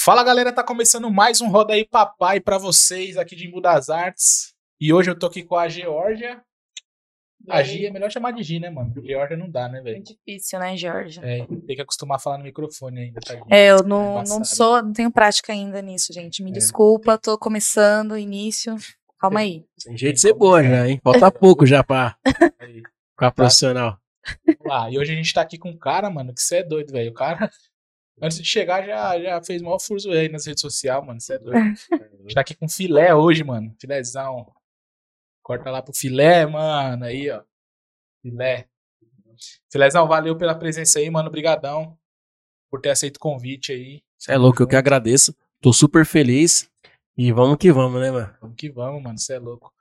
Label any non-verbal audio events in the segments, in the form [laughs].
Fala galera, tá começando mais um Roda aí Papai pra vocês aqui de Embu das Artes. E hoje eu tô aqui com a Georgia. A Gi é melhor chamar de Gi, né, mano? Georgia não dá, né, É velho? difícil, né, Georgia? É, tem que acostumar a falar no microfone ainda, tá? É, eu não, não Embaçado. sou, não tenho prática ainda nisso, gente. Me É. desculpa, tô começando, início. Calma aí. Tem jeito de ser boa já, hein? Falta [laughs] pouco já pra ficar profissional. Ah, e hoje a gente tá aqui com um cara, mano, que você é doido, velho. O cara, antes de chegar, já, já fez maior furzo aí nas redes sociais, mano. Você é doido. [laughs] A gente tá aqui com filé hoje, mano. Filézão. Corta lá pro filé, mano. Aí, ó. Filé. Filézão, valeu pela presença aí, mano. Brigadão por ter aceito o convite aí. Você é louco, eu que agradeço. Tô super feliz. E vamos que vamos, né, mano? Vamos que vamos, mano. Você é louco.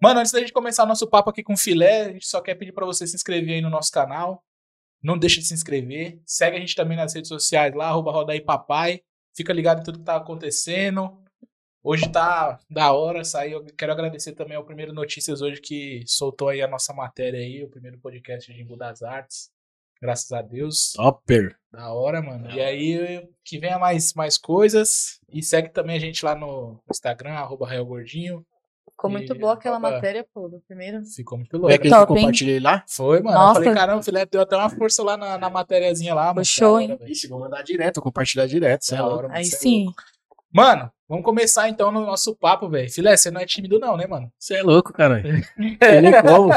Mano, antes da gente começar nosso papo aqui com filé, a gente só quer pedir pra você se inscrever aí no nosso canal. Não deixa de se inscrever. Segue a gente também nas redes sociais lá, arroba Roda aí Papai. Fica ligado em tudo que tá acontecendo. Hoje tá da hora, saiu. Quero agradecer também ao Primeiro Notícias hoje que soltou aí a nossa matéria aí, o primeiro podcast de Embu das Artes. Graças a Deus. Topper. Da hora, mano. E aí, que venha mais, mais coisas. E segue também a gente lá no Instagram, arroba Gordinho. Ficou E muito boa aquela acaba- matéria, pô, do primeiro. Ficou muito louco. é que eu compartilhei lá? Foi, mano. Nossa. Eu falei, caramba, o Filé deu até uma força lá na, na matériazinha lá. mano. show, hein? Ixi, vou mandar direto, vou compartilhar direto. Cê é hora, Aí é sim. louco. Mano, vamos começar então no nosso papo, velho. Filé, você não é tímido não, né, mano? Você é louco, cara. Tem [laughs] nem como.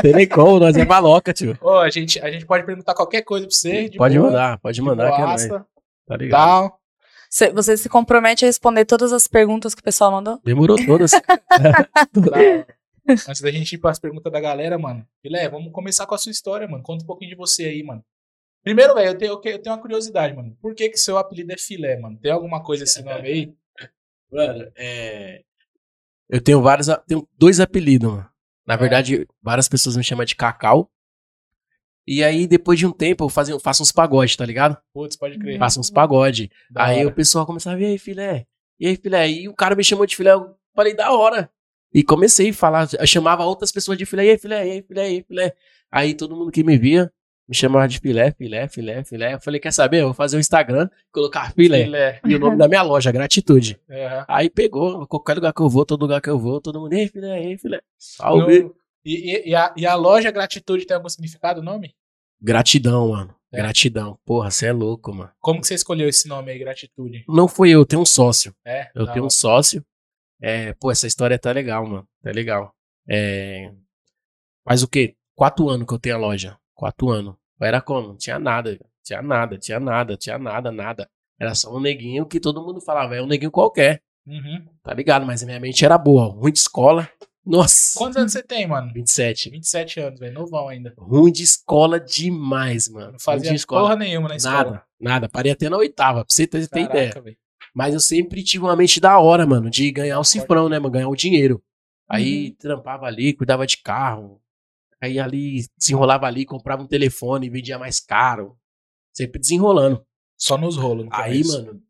Tem nem como, nós é maloca, tio. Ó, a gente, a gente pode perguntar qualquer coisa pra você. de Pode boa, mandar, pode de mandar que é nóis. Tá ligado? tal. Cê- Você se compromete a responder todas as perguntas que o pessoal mandou? Demorou todas. [laughs] Antes da gente ir pras perguntas da galera, mano. Filé, vamos começar com a sua história, mano. Conta um pouquinho de você aí, mano. Primeiro, velho, eu tenho, eu tenho uma curiosidade, mano. Por que que seu apelido é filé, mano? Tem alguma coisa esse nome aí? [laughs] Mano, é. Eu tenho vários. Tenho dois apelidos, mano. Na verdade, várias pessoas me chamam de Cacau. E aí, depois de um tempo, eu fazia, faço uns pagodes, tá ligado? Putz, pode crer. Faço uns pagode. Da aí hora. o pessoal começava, e aí, filé? E aí, filé? E o cara me chamou de filé, eu falei, da hora. E comecei a falar, eu chamava outras pessoas de filé, e aí, filé, e aí, filé, e aí, filé. Aí todo mundo que me via me chamava de filé, filé, filé, filé. Eu falei, quer saber? Eu vou fazer o Instagram, colocar filé. Filé. E o nome da minha loja, Gratitude. Aham. Aí pegou, qualquer lugar que eu vou, todo lugar que eu vou, todo mundo, ei, filé, ei, filé. Salve. No- E, e- e a, e a loja Gratitude tem algum significado o nome? Gratidão, mano. É. Gratidão. Porra, você é louco, mano. Como que você escolheu esse nome aí, Gratitude? Não fui eu, eu tenho um sócio. É? Eu da tenho um hora. sócio. É, pô, essa história tá legal, mano. Tá legal. É, faz o quê? Quatro anos que eu tenho a loja. Quatro anos. Era como? Não tinha nada. Tinha nada, tinha nada, tinha nada, nada. Era só um neguinho que todo mundo falava, é um neguinho qualquer. Uhum. Tá ligado? Mas a minha mente era boa. Ruim de escola. Nossa. Quantos anos você tem, mano? 27. 27 anos, velho. Novão ainda. Ruim de escola demais, mano. Não Ruim fazia de escola. porra nenhuma na escola. Nada, nada. Parei até na oitava, pra você ter, Caraca, ideia. velho. Mas eu sempre tive uma mente da hora, mano, de ganhar o cifrão, né, mano? Ganhar o dinheiro. Aí Uhum. trampava ali, cuidava de carro. Aí ali, desenrolava ali, comprava um telefone, vendia mais caro. Sempre desenrolando. Só nos rolos. Aí, mano,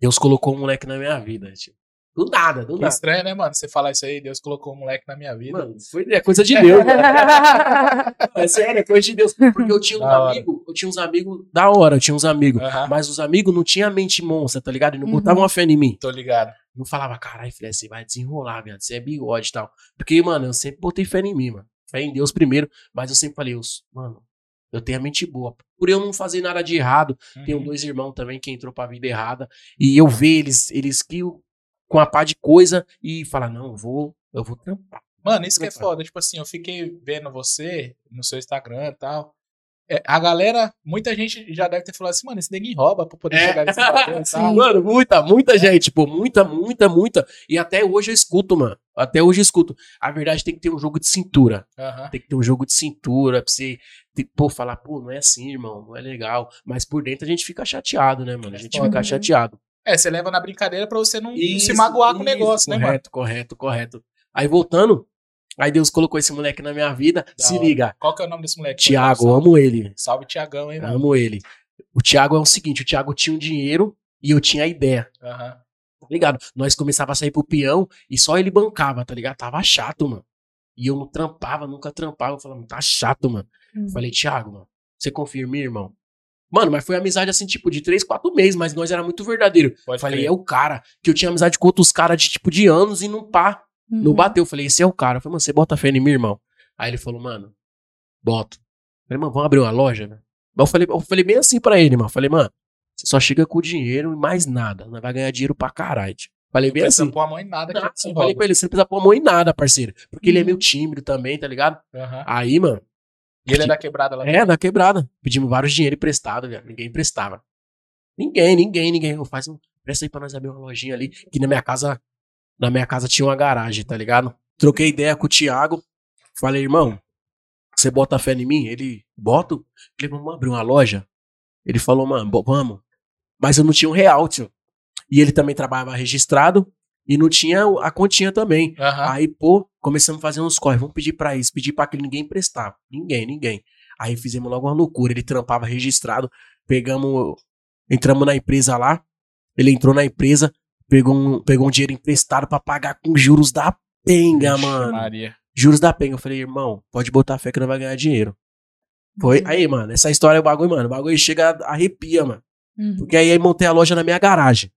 Deus colocou um moleque na minha vida, tipo. Do nada, do Que nada. estranho, né, mano? Você falar isso aí, Deus colocou um moleque na minha vida. Mano, foi, é coisa de Deus, mano. [laughs] É sério, é coisa de Deus. Porque eu tinha hora. amigos, eu tinha uns amigos da hora, eu tinha uns amigos. Mas os amigos não tinham mente monstra, tá ligado? E não Uhum. botavam uma fé em mim. Tô ligado. Não falava, caralho, filho, você vai desenrolar, viado. Você é bigode e tal. Porque, mano, eu sempre botei fé em mim, mano. Fé em Deus primeiro. Mas eu sempre falei, mano, eu tenho a mente boa. Por eu não fazer nada de errado. Tenho Uhum. dois irmãos também que entrou pra vida errada. E eu ver eles, eles que o- com a pá de coisa e falar, não, eu vou, eu vou trampar. Mano, isso que é foda. Tipo assim, eu fiquei vendo você no seu Instagram e tal. É, a galera, muita gente já deve ter falado assim, mano, esse neguinho rouba pra poder É. chegar nesse e [laughs] tal. Mano, muita, muita gente, pô, muita, muita, muita. E até hoje eu escuto, mano. Até hoje eu escuto. A verdade tem que ter um jogo de cintura. Aham. Tem que ter um jogo de cintura pra você, pô, falar, pô, não é assim, irmão, não é legal. Mas por dentro a gente fica chateado, né, mano? A gente fica Uhum. chateado. É, você leva na brincadeira pra você não, não se Isso, magoar com o isso, negócio, né, mano? Correto, correto, correto. Aí voltando, aí Deus colocou esse moleque na minha vida. Da se hora. liga, Qual que é o nome desse moleque? Tiago, amo ele. Salve, Tiagão, hein, mano? Amo ele. O Thiago é o seguinte, o Thiago tinha um dinheiro e eu tinha a ideia. Aham. tá ligado? Nós começava a sair pro peão e só ele bancava, tá ligado? Tava chato, mano. E eu não trampava, nunca trampava. Eu falava, tá chato, mano. Hum. Falei, Thiago, mano, você confia em mim, irmão? Mano, mas foi amizade assim, tipo, de três, quatro meses, mas nós era muito verdadeiro. Pode Falei, crer. é o cara. Que eu tinha amizade com outros caras de, tipo, de anos e não pá. Não Uhum. bateu. Eu falei, esse é o cara. Eu falei, mano, você bota fé em mim, irmão? Aí ele falou, mano, boto. Eu falei, mano, vamos abrir uma loja, né? Mas eu falei, eu falei bem assim pra ele, mano. Eu falei, mano, você só chega com dinheiro e mais nada. Nós vai ganhar dinheiro pra caralho. tio. Falei Não bem precisa assim. pôr a mão em nada que Não, eu falei pra ele, você não precisa pôr a mão em nada, parceiro. Porque ele é Uhum. meio tímido também, tá ligado? Aham. Aí, mano, E ele é da quebrada lá. é, da quebrada. Pedimos vários dinheiro emprestado, velho. Ninguém emprestava. Ninguém, ninguém, ninguém. Eu faço um. Presta aí pra nós abrir uma lojinha ali. Que na minha casa. Na minha casa tinha uma garagem, tá ligado? Troquei ideia com o Thiago. Falei, irmão, você bota fé em mim? Ele, boto. Falei, vamos abrir uma loja? Ele falou, mano, vamos. Mas eu não tinha um real, tio. E ele também trabalhava registrado. E não tinha a continha também. Aham. Aí, pô, começamos a fazer uns corre. Vamos pedir pra isso, pedir pra aquele ninguém emprestava. Ninguém, ninguém. Aí fizemos logo uma loucura. Ele trampava registrado. Pegamos. Entramos na empresa lá. Ele entrou na empresa, pegou um, pegou um dinheiro emprestado pra pagar com juros da penga, Vixe, mano. Maria. Juros da penga. Eu falei, irmão, pode botar fé que não vai ganhar dinheiro. Foi. Uhum. Aí, mano, essa história é o bagulho, mano. O bagulho chega, arrepia, mano. Uhum. Porque aí, aí montei a loja na minha garagem.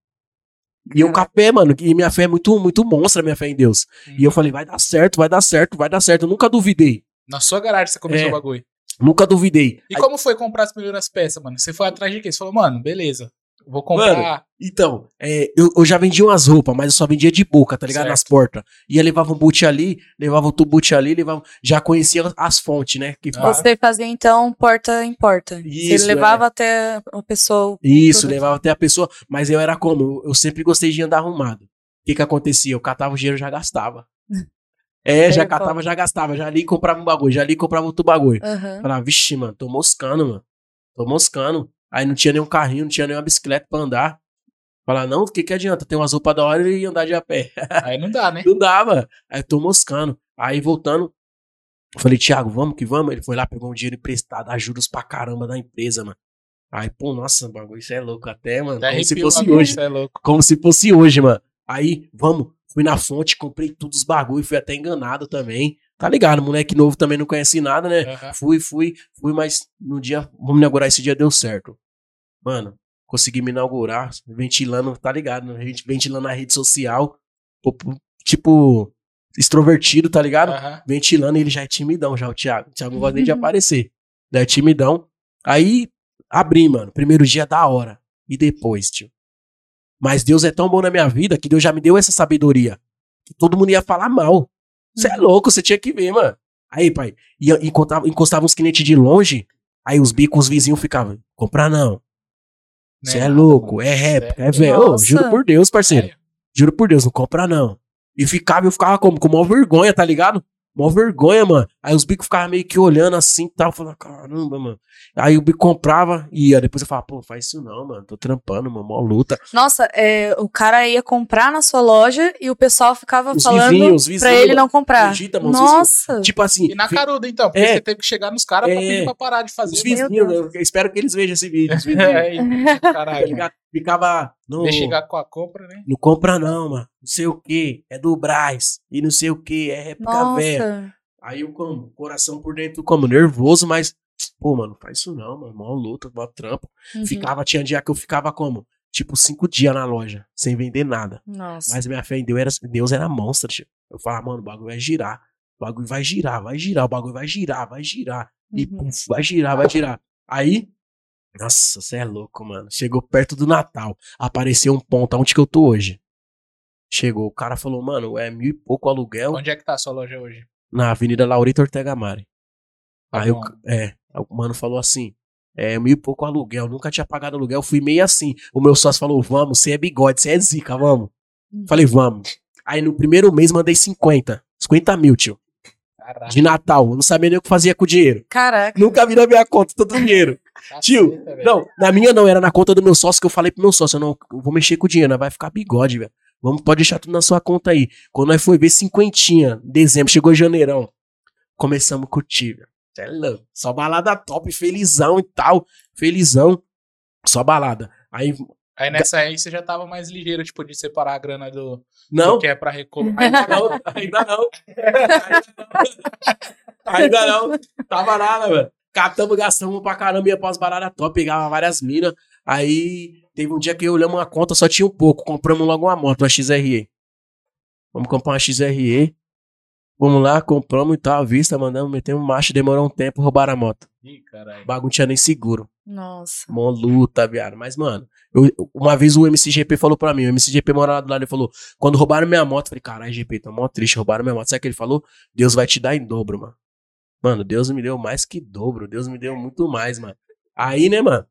E eu capé, mano, e minha fé é muito, muito monstra, minha fé em Deus. E eu falei, vai dar certo, vai dar certo, vai dar certo. Eu nunca duvidei. Na sua garagem você começou É. o bagulho. Nunca duvidei. E Aí- como foi comprar as primeiras peças, mano? Você foi atrás de quê? Você falou, mano, beleza. Vou comprar. Então, é, eu, eu já vendia umas roupas, mas eu só vendia de boca, tá ligado? Certo. Nas portas. Ia, levava um boot ali, levava outro boot ali, levava. Já conhecia as fontes, né? Que Ah. Você fazia então porta em porta. Isso, Você levava até a pessoa. Isso, levava até a pessoa. Mas eu era como? Eu sempre gostei de andar arrumado. O que que acontecia? Eu catava o dinheiro e já gastava. [laughs] É, já É, catava, já gastava. Já ali comprava um bagulho, já ali e comprava outro bagulho. Aham. Falava, vixe, mano, tô moscando, mano. Tô moscando. Aí não tinha nenhum carrinho, não tinha nenhuma bicicleta pra andar. Falar, não, o que que adianta? Tem umas roupas da hora e andar de a pé. [laughs] Aí não dá, né? Não dava. Aí eu tô moscando. Aí voltando, eu falei, Thiago, vamos que vamos. Ele foi lá, pegou um dinheiro emprestado, juros pra caramba da empresa, mano. Aí, pô, nossa, bagulho, isso é louco até, mano. Até como se fosse agora, hoje. É louco. Como se fosse hoje, mano. Aí, vamos, fui na fonte, comprei todos os bagulho, fui até enganado também. Tá ligado? Moleque novo também não conhece nada, né? Aham. Fui, fui, fui, mas no dia, vamos inaugurar esse dia, deu certo. Mano, consegui me inaugurar, ventilando, tá ligado? né? A gente ventilando na rede social, tipo, extrovertido, tá ligado? Ventilando, ele já é timidão, já o Thiago. O Thiago não gosta nem de aparecer. Já é timidão. Aí, abri, mano. Primeiro dia da hora. E depois, tio. Mas Deus é tão bom na minha vida que Deus já me deu essa sabedoria. Que todo mundo ia falar mal. Você é louco, você tinha que ver, mano. Aí, pai, ia, encostava, encostava uns clientes de longe, aí os bicos, os vizinhos ficavam, comprar não. Você é nada, ô, é mano. réplica, Cê é velho. Nossa. Juro por Deus, parceiro. Sério? Juro por Deus, não compra não. E ficava, eu ficava como? Com maior vergonha, tá ligado? Mó vergonha, mano. Aí os bicos ficavam meio que olhando assim e tal. Falando, caramba, mano. Aí o bico comprava e ia. Depois eu falava, pô, faz isso não, mano. Tô trampando, mano. Mó luta. Nossa, é, o cara ia comprar na sua loja e o pessoal ficava Os falando vizinhos, os vizinhos. pra ele não comprar. Acredita, mano, os Nossa! Tipo assim. E na caruda, então, porque É. você teve que chegar nos caras pra É. pedir pra parar de fazer. Os mano. vizinhos, eu espero que eles vejam esse vídeo. Os vizinhos, [laughs] É, e- tá caralho. Ficava. Não, Deixa chegar com a compra, né? não compra não, mano. Não sei o que. É do Braz. E não sei o que. É réplica velha. Aí eu como, coração por dentro como, nervoso, mas, pô, mano, faz isso não, mano, mó luta, mó trampo. Uhum. Ficava, tinha dia que eu ficava como, tipo, cinco dias na loja, sem vender nada. Nossa. Mas minha fé em Deus era, Deus era monstro, tio. Eu falava, mano, o bagulho vai girar, o bagulho vai girar, vai girar, o bagulho vai girar, vai girar. E Uhum. puf, vai girar, vai girar. Aí, nossa, você é louco, mano. Chegou perto do Natal, apareceu um ponto, aonde que eu tô hoje? Chegou, o cara falou, mano, é mil e pouco aluguel Onde é que tá a sua loja hoje? na Avenida Laurita Ortega Mari. Tá Aí o, bom. é, o mano falou assim: é mil e pouco aluguel, nunca tinha pagado aluguel, fui meio assim. O meu sócio falou: vamos, você é bigode, você é zica, vamos. Uhum. Falei, vamos. Aí no primeiro mês mandei 50, 50 mil, tio, Caralho. de Natal. Eu não sabia nem o que fazia com o dinheiro. Caraca. Nunca vi na minha conta todo o dinheiro. tio, velho. Não, na minha não, era na conta do meu sócio que eu falei pro meu sócio: eu não eu vou mexer com o dinheiro, nós vai ficar bigode, velho. Vamos, pode deixar tudo na sua conta aí. Quando nós foi ver cinquentinha, dezembro, chegou janeirão. Começamos a curtir, velho. É louco. Só balada top, felizão e tal. Felizão. Só balada. Aí, Aí nessa aí você já tava mais ligeiro, tipo, de separar a grana do, não, do que é pra recolocar. [laughs] ainda não, ainda não. Ainda não. Tava nada, velho. Catamos, gastamos pra caramba, ia pras baradas top, pegava várias minas. Aí teve um dia que olhamos uma conta, só tinha um pouco. Compramos logo uma moto, uma XRE. Vamos comprar uma XRE. Vamos lá, compramos e tal, à vista, mandamos, metemos marcha, demorou um tempo, roubaram a moto. Ih, caralho. O bagulho tinha nem seguro. Nossa. Mó luta, viado. Mas, mano, eu- uma vez o MCGP falou pra mim, o MCGP mora lá do lado, ele falou, quando roubaram minha moto, eu falei, caralho, GP, tô mó triste, roubaram minha moto. Sabe o que ele falou? Deus vai te dar em dobro, mano. Mano, Deus me deu mais que dobro, Deus me deu muito mais, mano. Aí, né, mano,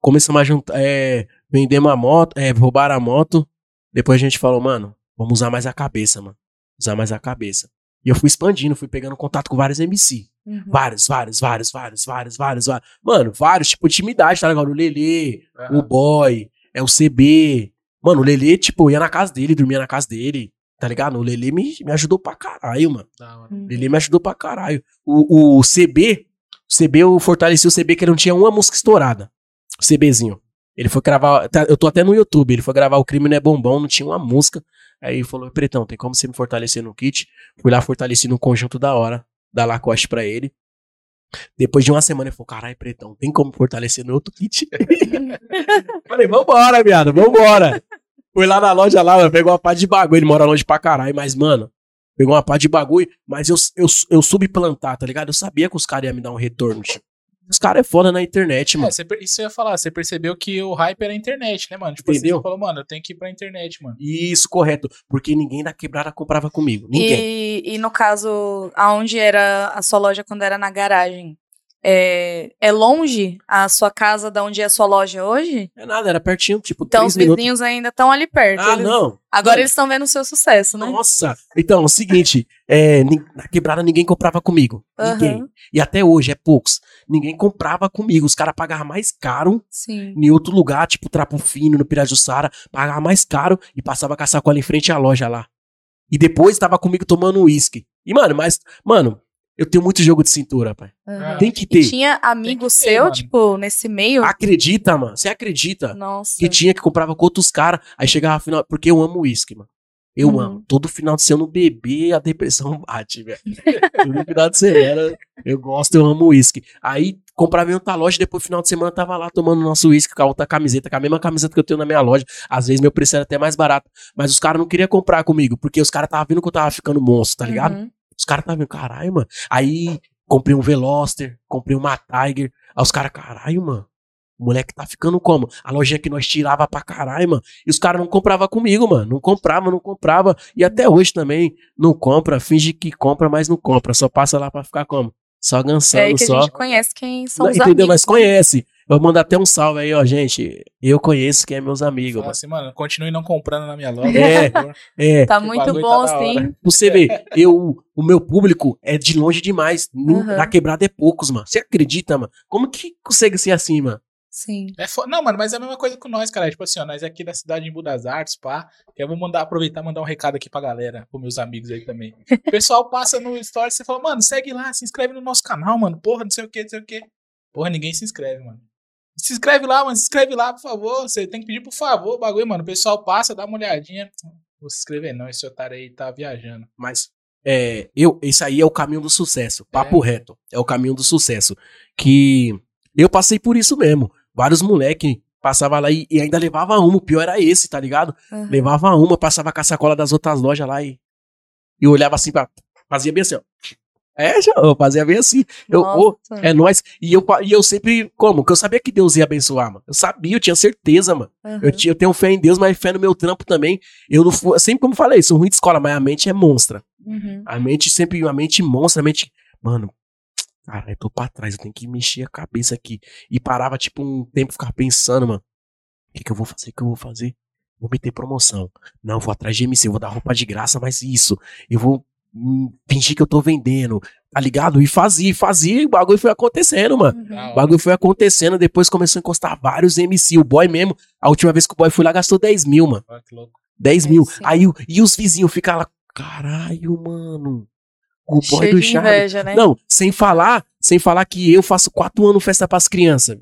começamos a juntar, é, vendemos a moto, é, roubaram a moto, depois a gente falou, mano, vamos usar mais a cabeça, mano. Usar mais a cabeça. E eu fui expandindo, fui pegando contato com vários MC. Uhum. Vários, vários, vários, vários, vários, vários, vários. Mano, vários, tipo, intimidade, tá ligado? O Lelê, o Aham. boy, é o CB. Mano, o Lelê, tipo, eu ia na casa dele, dormia na casa dele, tá ligado? O Lelê me, me ajudou pra caralho, mano. Hora. Uhum. O Lelê me ajudou pra caralho. O, o CB, o CB, eu fortaleci o CB que ele não tinha uma música estourada. O CBzinho. Ele foi gravar, tá, eu tô até no YouTube, ele foi gravar O Crime Não é Bombom, não tinha uma música. Aí ele falou, Pretão, tem como você me fortalecer no kit? Fui lá, fortaleci no conjunto da hora, da Lacoste pra ele. Depois de uma semana, ele falou, caralho, Pretão, tem como fortalecer no outro kit? [laughs] Falei, vambora, viado, vambora. Fui lá na loja lá, mano, pegou uma pá de bagulho, ele mora longe pra caralho, mas, mano, pegou uma pá de bagulho, mas eu, eu, eu soube plantar, tá ligado? Eu sabia que os caras iam me dar um retorno, tipo. Os caras é foda na internet, mano. É, você per- isso eu ia falar, você percebeu que o hype era a internet, né, mano? Tipo, assim, Entendeu? você falou, mano, eu tenho que ir pra internet, mano. Isso, correto. Porque ninguém da quebrada comprava comigo. Ninguém. E, e no caso, aonde era a sua loja quando era na garagem? É, é longe a sua casa da onde é a sua loja hoje? É nada, era pertinho, tipo, Então os minutos. vizinhos ainda estão ali perto. Ah, eles- não. Agora Não. eles estão vendo o seu sucesso, né? Nossa. Então, é o seguinte, é, na quebrada ninguém comprava comigo. Aham. Ninguém. E até hoje, é poucos. Ninguém comprava comigo. Os caras pagavam mais caro Sim. em outro lugar, tipo Trapo Fino, no Pirajussara. Pagava mais caro e passava com a sacola em frente à loja lá. E depois tava comigo tomando uísque. E, mano, mas, mano, eu tenho muito jogo de cintura, pai. aham. Tem que E ter. tinha amigo ter, seu, mano. tipo, nesse meio? Acredita, mano. Você acredita? Nossa. que tinha que comprava com outros caras. Aí chegava final. Porque eu amo uísque, mano. Eu Uhum. amo. Todo final de semana beber, a depressão [laughs] bate, velho. Todo final de semana eu gosto, eu amo uísque. Aí comprava em outra loja, depois final de semana eu tava lá tomando nosso uísque com a outra camiseta, com a mesma camiseta que eu tenho na minha loja. Às vezes meu preço era até mais barato. Mas os caras não queriam comprar comigo, porque os caras estavam vendo que eu tava ficando monstro, tá ligado? Uhum. Os caras estavam caralho, mano. Aí comprei um Veloster, comprei uma Tiger. Aí os caras, caralho, mano. O moleque tá ficando como? A lojinha que nós tirava pra caralho, mano. E os caras não compravam comigo, mano. Não comprava, não comprava. E até hoje também não compra. Finge que compra, mas não compra. Só passa lá pra ficar como? Só É gansando, aí que a só. gente conhece quem são Não, os entendeu? amigos. Mas né? conhece. Vou mandar até um salve aí, ó, gente. Eu conheço quem é meus amigos, Fala mano. assim, mano, continue não comprando na minha loja. É. por favor. É, Tá muito bagulho bom, tá sim. Você vê, eu, o meu público é de longe demais. Uhum. Na quebrada é poucos, mano. Você acredita, mano? Como que consegue ser assim, mano? Sim. É fo- Não, mano, mas é a mesma coisa com nós, cara. Tipo assim, ó, nós aqui da cidade em das Artes, pá. Que eu vou mandar, aproveitar e mandar um recado aqui pra galera, pros meus amigos aí também. [laughs] O pessoal passa no story e fala, mano, segue lá, se inscreve no nosso canal, mano. Porra, não sei o que, não sei o que. Porra, ninguém se inscreve, mano. Se inscreve lá, mano. Se inscreve lá, por favor. Você tem que pedir por favor o bagulho, mano. O pessoal passa, dá uma olhadinha. Vou se inscrever, não. Esse otário aí tá viajando. Mas é, eu, esse aí é o caminho do sucesso. Papo reto. É o caminho do sucesso. Que eu passei por isso mesmo. Vários moleque passava lá e, e ainda levava uma. O pior era esse, tá ligado? Uhum. Levava uma, passava com a sacola das outras lojas lá e, e olhava assim pra. Fazia bem assim, ó. É, eu fazia bem assim. Eu, Nossa. é nóis. E eu, e eu sempre, como? Que eu sabia que Deus ia abençoar, mano. Eu sabia, eu tinha certeza, mano. Uhum. Eu, eu tenho fé em Deus, mas fé no meu trampo também. Eu não fui, sempre como falei, sou ruim de escola, mas a mente é monstra. Uhum. A mente sempre, a mente monstra, a mente. Mano, cara, eu tô pra trás, eu tenho que mexer a cabeça aqui. E parava, tipo, um tempo ficar pensando, mano. O que, que eu vou fazer? O que eu vou fazer? Vou meter promoção. Não, vou atrás de MC, eu vou dar roupa de graça, mas isso. Eu vou fingir que eu tô vendendo, tá ligado? E fazia, fazia, e o bagulho foi acontecendo, mano. Uhum. O bagulho foi acontecendo, depois começou a encostar vários MC. O boy mesmo, a última vez que o boy foi lá, gastou 10 mil, mano. Olha que louco. 10 É, mil. sim. Aí e os vizinhos ficam lá, caralho, mano. O boy Cheio do de Charlie. inveja, né? Não, sem falar, sem falar que eu faço quatro anos festa pras crianças.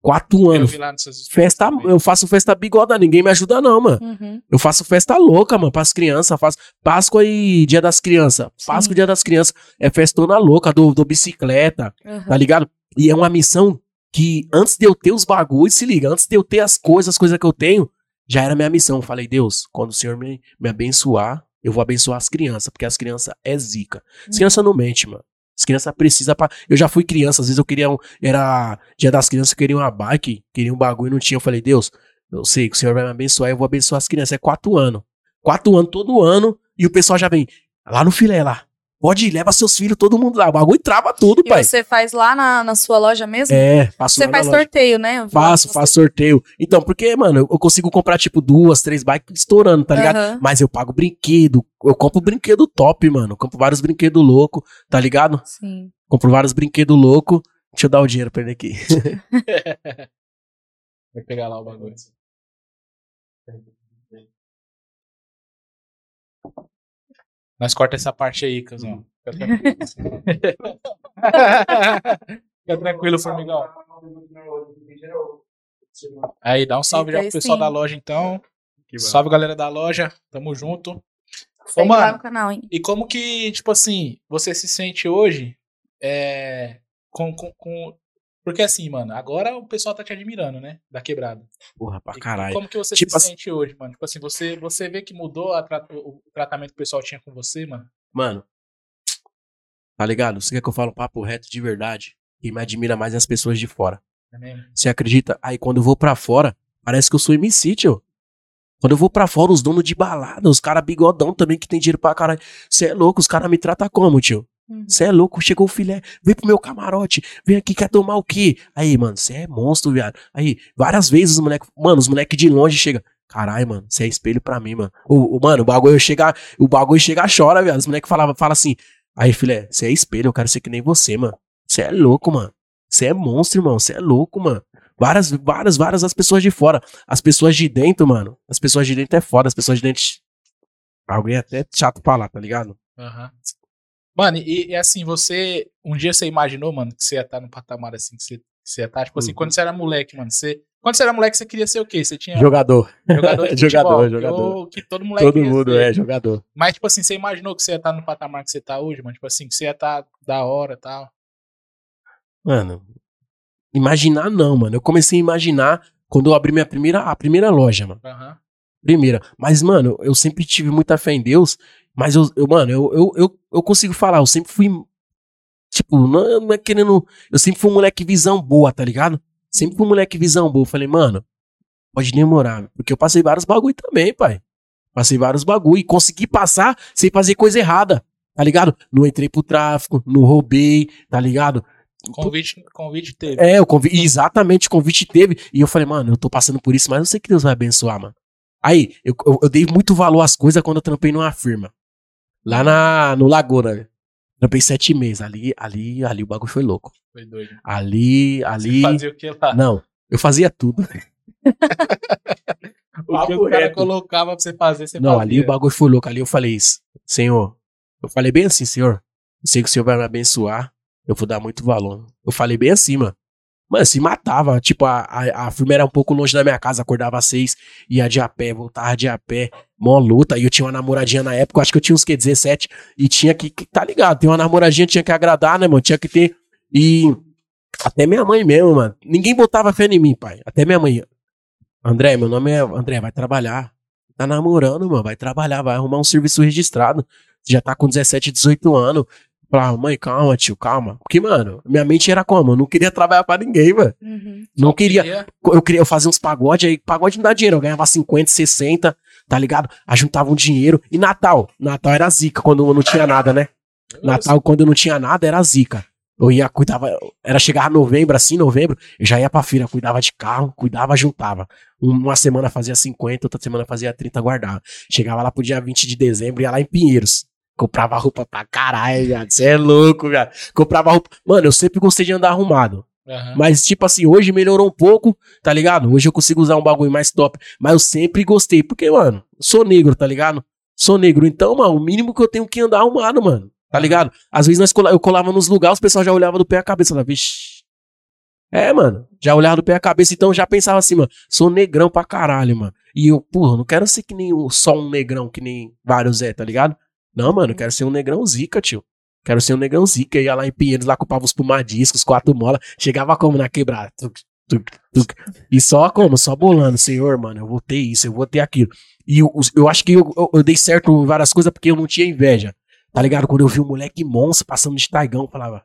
Quatro Eu anos. vi lá nessas Festa, também. eu faço festa bigoda, ninguém me ajuda não, mano. Uhum. Eu faço festa louca, mano, pras crianças. Faço Páscoa e Dia das Crianças. Páscoa e Dia das Crianças. É festona louca, do, do bicicleta, Uhum. tá ligado? E é uma missão que antes de eu ter os bagulhos, se liga, antes de eu ter as coisas, as coisas que eu tenho, já era minha missão. Eu falei, Deus, quando o Senhor me, me abençoar, eu vou abençoar as crianças, porque as crianças é zica. As Uhum. crianças não mentem, mano. As crianças precisam pra... Eu já fui criança, às vezes eu queria um... Era dia das crianças, eu queria uma bike, queria um bagulho e não tinha. Eu falei, Deus, eu sei que o Senhor vai me abençoar, eu vou abençoar as crianças. É quatro anos. Quatro anos, todo ano, e o pessoal já vem lá no filé, lá. Pode ir, leva seus filhos, todo mundo lá. O bagulho trava tudo, E pai. você faz lá na, na sua loja mesmo? É, faço Você lá na faz loja. sorteio, né? Faço, que faço sorteio. Então, porque, mano, eu consigo comprar, tipo, duas, três bikes estourando, tá ligado? Aham. Mas eu pago brinquedo. Eu compro brinquedo top, mano. Eu compro vários brinquedos loucos, tá ligado? Sim. Compro vários brinquedos loucos. Deixa eu dar o dinheiro pra ele aqui. [laughs] [laughs] Vai pegar lá o bagulho. Nós corta essa parte aí. Fica tranquilo. [laughs] Fica tranquilo, formigão. Aí, dá um salve já pro pessoal sim. da loja, então. Salve, galera da loja. Tamo junto. Ô, mano, no canal, hein? e como que, tipo assim, você se sente hoje é, com, com, com- Porque assim, mano, agora o pessoal tá te admirando, né? Da quebrada. Porra, pra E caralho. Como que você Tipo se assim- sente hoje, mano? Tipo assim, você, você vê que mudou a tra- o o tratamento que o pessoal tinha com você, mano? Mano, tá ligado? Você quer que eu fale um papo reto de verdade? Quem me admira mais é as pessoas de fora. É mesmo? Você acredita? Aí quando eu vou pra fora, parece que eu sou MC, tio. Quando eu vou pra fora, os donos de balada, os caras bigodão também que tem dinheiro pra caralho. Você é louco, os caras me tratam como, tio? Uhum. Você é louco, chegou o filé, vem pro meu camarote, vem aqui, quer tomar o quê? Aí, mano, você é monstro, viado. Aí, várias vezes os moleques, mano, os moleques de longe chegam. Caralho, mano, você é espelho pra mim, mano. O, o- mano, o bagulho chega, o bagulho chega, chora, viado. Os moleques falavam, fala assim, aí, filé, você é espelho, eu quero ser que nem você, mano. Você é louco, mano. Você é monstro, irmão, você é louco, mano. Várias, várias, várias as pessoas de fora. As pessoas de dentro, mano. As pessoas de dentro é foda, as pessoas de dentro. Alguém é até chato pra lá, tá ligado? Aham. Mano, e, e assim, você. Um dia você imaginou, mano, que você ia estar no patamar assim, que você, que você ia estar. Tipo assim, Uhum. quando você era moleque, mano, você. Quando você era moleque, você queria ser o quê? Você tinha Jogador. jogador de [laughs] jogador, jogador. Que, todo moleque Todo mundo ser. é jogador. Mas, tipo assim, você imaginou que você ia estar no patamar que você tá hoje, mano? Tipo assim, que você ia estar da hora e tal. Mano, imaginar não, mano. Eu comecei a imaginar quando eu abri minha primeira, a primeira loja, mano. Aham. Primeira. Mas, mano, eu sempre tive muita fé em Deus. Mas, eu, eu mano, eu, eu, eu, eu consigo falar. Eu sempre fui. Tipo, não, não é querendo. Eu sempre fui um moleque visão boa, tá ligado? Sempre fui um moleque visão boa. Eu falei, mano, pode demorar. Porque eu passei vários bagulho também, pai. Passei vários bagulho. E consegui passar sem fazer coisa errada. Tá ligado? Não entrei pro tráfico, não roubei, tá ligado? Convite, convite teve. É, o convite, exatamente, o convite teve. E eu falei, mano, eu tô passando por isso, mas eu sei que Deus vai abençoar, mano. Aí, eu, eu, eu dei muito valor às coisas quando eu trampei numa firma. Lá na, no Laguna. Trampei sete meses. Ali, ali, ali o bagulho foi louco. Foi doido. Ali, Você ali. fazia o que lá? Não, eu fazia tudo. [laughs] O que o cara reto. colocava pra você fazer, você Não, fazia. ali o bagulho foi louco. Ali eu falei isso. Senhor, eu falei bem assim, senhor. Eu sei que o senhor vai me abençoar. Eu vou dar muito valor. Eu falei bem assim, mano. Mano, se matava. Tipo, a, a, a firma era um pouco longe da minha casa. Acordava às seis, ia de a pé, voltava de a pé. Mó luta. E eu tinha uma namoradinha na época, acho que eu tinha uns que 17. E tinha que, que- tá ligado? Tem uma namoradinha, tinha que agradar, né, mano? Tinha que ter. E até minha mãe mesmo, mano. Ninguém botava fé em mim, pai. Até minha mãe. André, meu nome é André, vai trabalhar. Tá namorando, mano. Vai trabalhar, vai arrumar um serviço registrado. Já tá com 17, 18 anos. Falar, mãe, calma, tio, calma. Porque, mano, minha mente era como? Eu não queria trabalhar pra ninguém, mano. Uhum. Não queria. Queria- Eu queria fazia uns pagode, aí pagode não dá dinheiro. Eu ganhava 50, 60, tá ligado? Aí juntava um dinheiro. E Natal? Natal era zica quando eu não tinha nada, né? Natal, quando eu não tinha nada, era zica. Eu ia, cuidava, era chegar novembro, assim, novembro, eu já ia pra feira, cuidava de carro, cuidava, juntava. Um- Uma semana fazia 50, outra semana fazia 30, guardava. Chegava lá pro dia 20 de dezembro, ia lá em Pinheiros. Comprava roupa pra caralho, viado. Você é louco, viado. Comprava roupa. Mano, eu sempre gostei de andar arrumado. Aham. Mas, tipo assim, hoje melhorou um pouco, tá ligado? Hoje eu consigo usar um bagulho mais top. Mas eu sempre gostei, porque, mano, sou negro, tá ligado? Sou negro. Então, mano, o mínimo que eu tenho que andar arrumado, mano. Tá ligado? Às vezes nós cola- eu colava nos lugares, o pessoal já olhava do pé à cabeça. Falava, Vixe, É, mano. Já olhava do pé à cabeça, então já pensava assim, mano, sou negrão pra caralho, mano. E eu, porra, não quero ser que nem um- só um negrão, que nem vários é, tá ligado? Não, mano, eu quero ser um negrão zica, tio. Quero ser um negrão zica. Ia lá em Pinheiros, lá comprava os pumadiscos, quatro molas. Chegava como na quebrada. Tuc, tuc, tuc. E só como? Só bolando. Senhor, mano, eu vou ter isso, eu vou ter aquilo. E eu, eu acho que eu, eu- eu dei certo em várias coisas porque eu não tinha inveja. Tá ligado? Quando eu vi um moleque monstro passando de taigão, eu falava,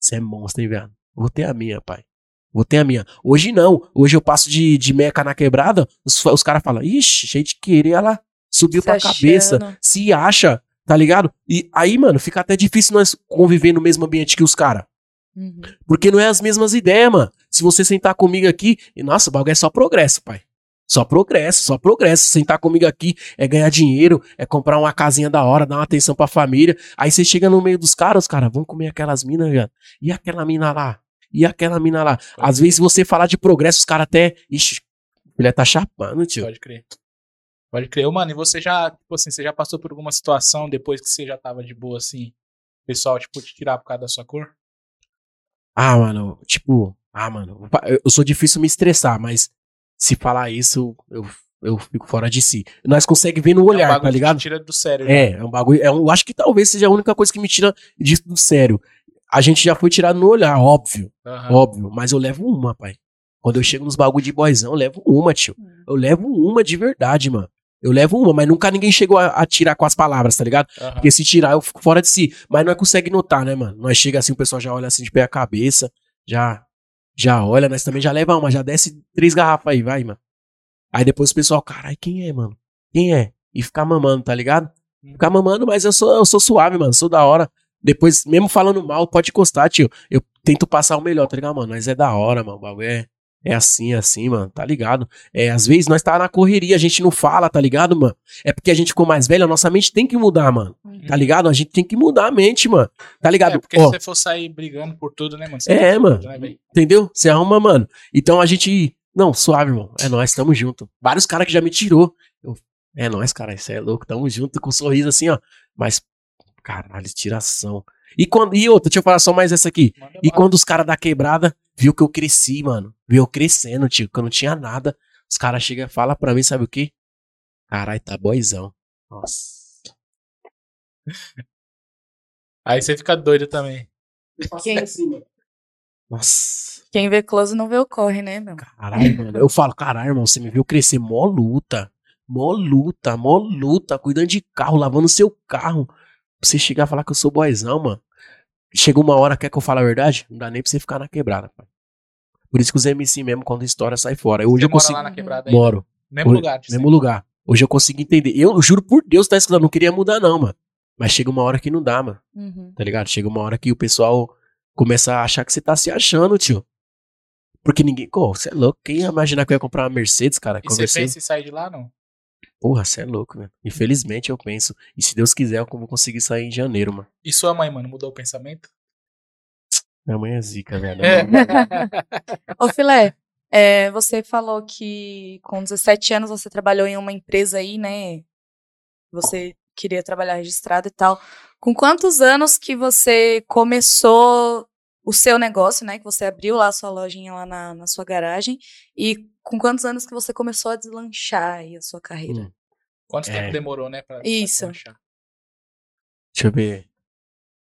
você é monstro, hein, velho? Vou ter a minha, pai. Vou ter a minha. Hoje não. Hoje eu passo de, de meca na quebrada, os, os caras falam, ixi, cheio de querer, ela subiu Se pra cabeça, achando. se acha, tá ligado? E aí, mano, fica até difícil nós conviver no mesmo ambiente que os caras. Uhum. Porque não é as mesmas ideias, mano. Se você sentar comigo aqui, e, nossa, o bagulho é só progresso, pai. Só progresso, só progresso. Sentar comigo aqui é ganhar dinheiro, é comprar uma casinha da hora, dar uma atenção pra família. Aí você chega no meio dos caras, os caras vão comer aquelas minas. E aquela mina lá? E aquela mina lá? Às vezes, se você falar de progresso, os caras até. Ixi, ele tá chapando, tio. Pode crer. Pode crer. Mano, e você já, tipo assim, você já passou por alguma situação depois que você já tava de boa, assim, o pessoal, tipo, te tirar por causa da sua cor? Ah, mano, tipo, ah, mano, eu- sou difícil me estressar, mas se falar isso, eu, eu fico fora de si. Nós conseguimos ver no é um olhar, tá que te ligado? tira do sério. É, é um bagulho. É um, eu acho que talvez seja a única coisa que me tira disso do sério. A gente já foi tirado no olhar, óbvio, Aham. óbvio, mas eu levo uma, pai. Quando eu chego nos bagulho de boyzão, eu levo uma, tio. Eu levo uma de verdade, mano. Eu levo uma, mas nunca ninguém chegou a, a tirar com as palavras, tá ligado? Aham. Porque se tirar, eu fico fora de si. Mas nós consegue notar, né, mano? Nós chega assim, o pessoal já olha assim de pé a cabeça, já já olha, nós também já leva uma, já desce três garrafas aí, vai, mano. Aí depois o pessoal, caralho, quem é, mano? Quem é? E ficar mamando, tá ligado? Ficar mamando, mas eu sou, eu sou suave, mano, sou da hora. Depois, mesmo falando mal, pode encostar, tio. Eu tento passar o melhor, tá ligado, mano? Nós é da hora, mano. O bagulho é, é assim, é assim, mano, tá ligado? É, às vezes nós tá na correria, a gente não fala, tá ligado, mano? É porque a gente ficou mais velho, a nossa mente tem que mudar, mano. Tá ligado? A gente tem que mudar a mente, mano. Tá ligado? É, porque Ó, se você for sair brigando por tudo, né, mano? Você É, tá mano. fudido, né, entendeu? Você arruma, mano. Então a gente. Não, suave, irmão. É nós, tamo junto. Vários caras que já me tirou. Eu, é nós, cara, isso é louco. Tamo junto com um sorriso assim, ó. Mas, caralho, tiração. E, quando, e outra, deixa eu falar só mais essa aqui. Manda E quando os caras da quebrada viu que eu cresci, mano. Viu eu crescendo, tio, que eu não tinha nada. Os caras chegam e falam pra mim, sabe o quê? Caralho, tá boizão. Nossa. [laughs] Aí você fica doido também. Quem-. Nossa. Quem vê close não vê o corre, né, meu? Caralho, mano. Eu falo, caralho, irmão, você me viu crescer mó luta. Mó luta, mó luta, cuidando de carro, lavando seu carro. Pra você chegar e falar que eu sou boizão, mano. Chega uma hora, quer que eu fale a verdade? Não dá nem pra você ficar na quebrada, pai. Por isso que os MC mesmo, quando estoura, sai fora. Hoje Você eu mora consigo. lá na quebrada aí? Moro. Mesmo Hoje- lugar. Mesmo lugar. Hoje eu consigo entender. Eu, eu juro por Deus, tá escutando? Não queria mudar, não, mano. Mas chega uma hora que não dá, mano. Uhum. Tá ligado? Chega uma hora que o pessoal começa a achar que você tá se achando, tio. Porque ninguém. Pô, você é louco. Quem ia imaginar que eu ia comprar uma Mercedes, cara? E você pensa em sair de lá, não? Porra, você é louco, velho. Infelizmente eu penso. E se Deus quiser, eu vou conseguir sair em janeiro, mano. E sua mãe, mano, mudou o pensamento? Minha mãe é zica, velho. É. [laughs] Ô, Filé, é, você falou que com 17 anos você trabalhou em uma empresa aí, né? Você queria trabalhar registrado e tal. Com quantos anos que você começou o seu negócio, né? Que você abriu lá a sua lojinha lá na, na sua garagem. E com quantos anos que você começou a deslanchar aí a sua carreira? Hum, Quanto É. tempo demorou, né? Pra, pra Isso. deslanchar? deixa eu ver.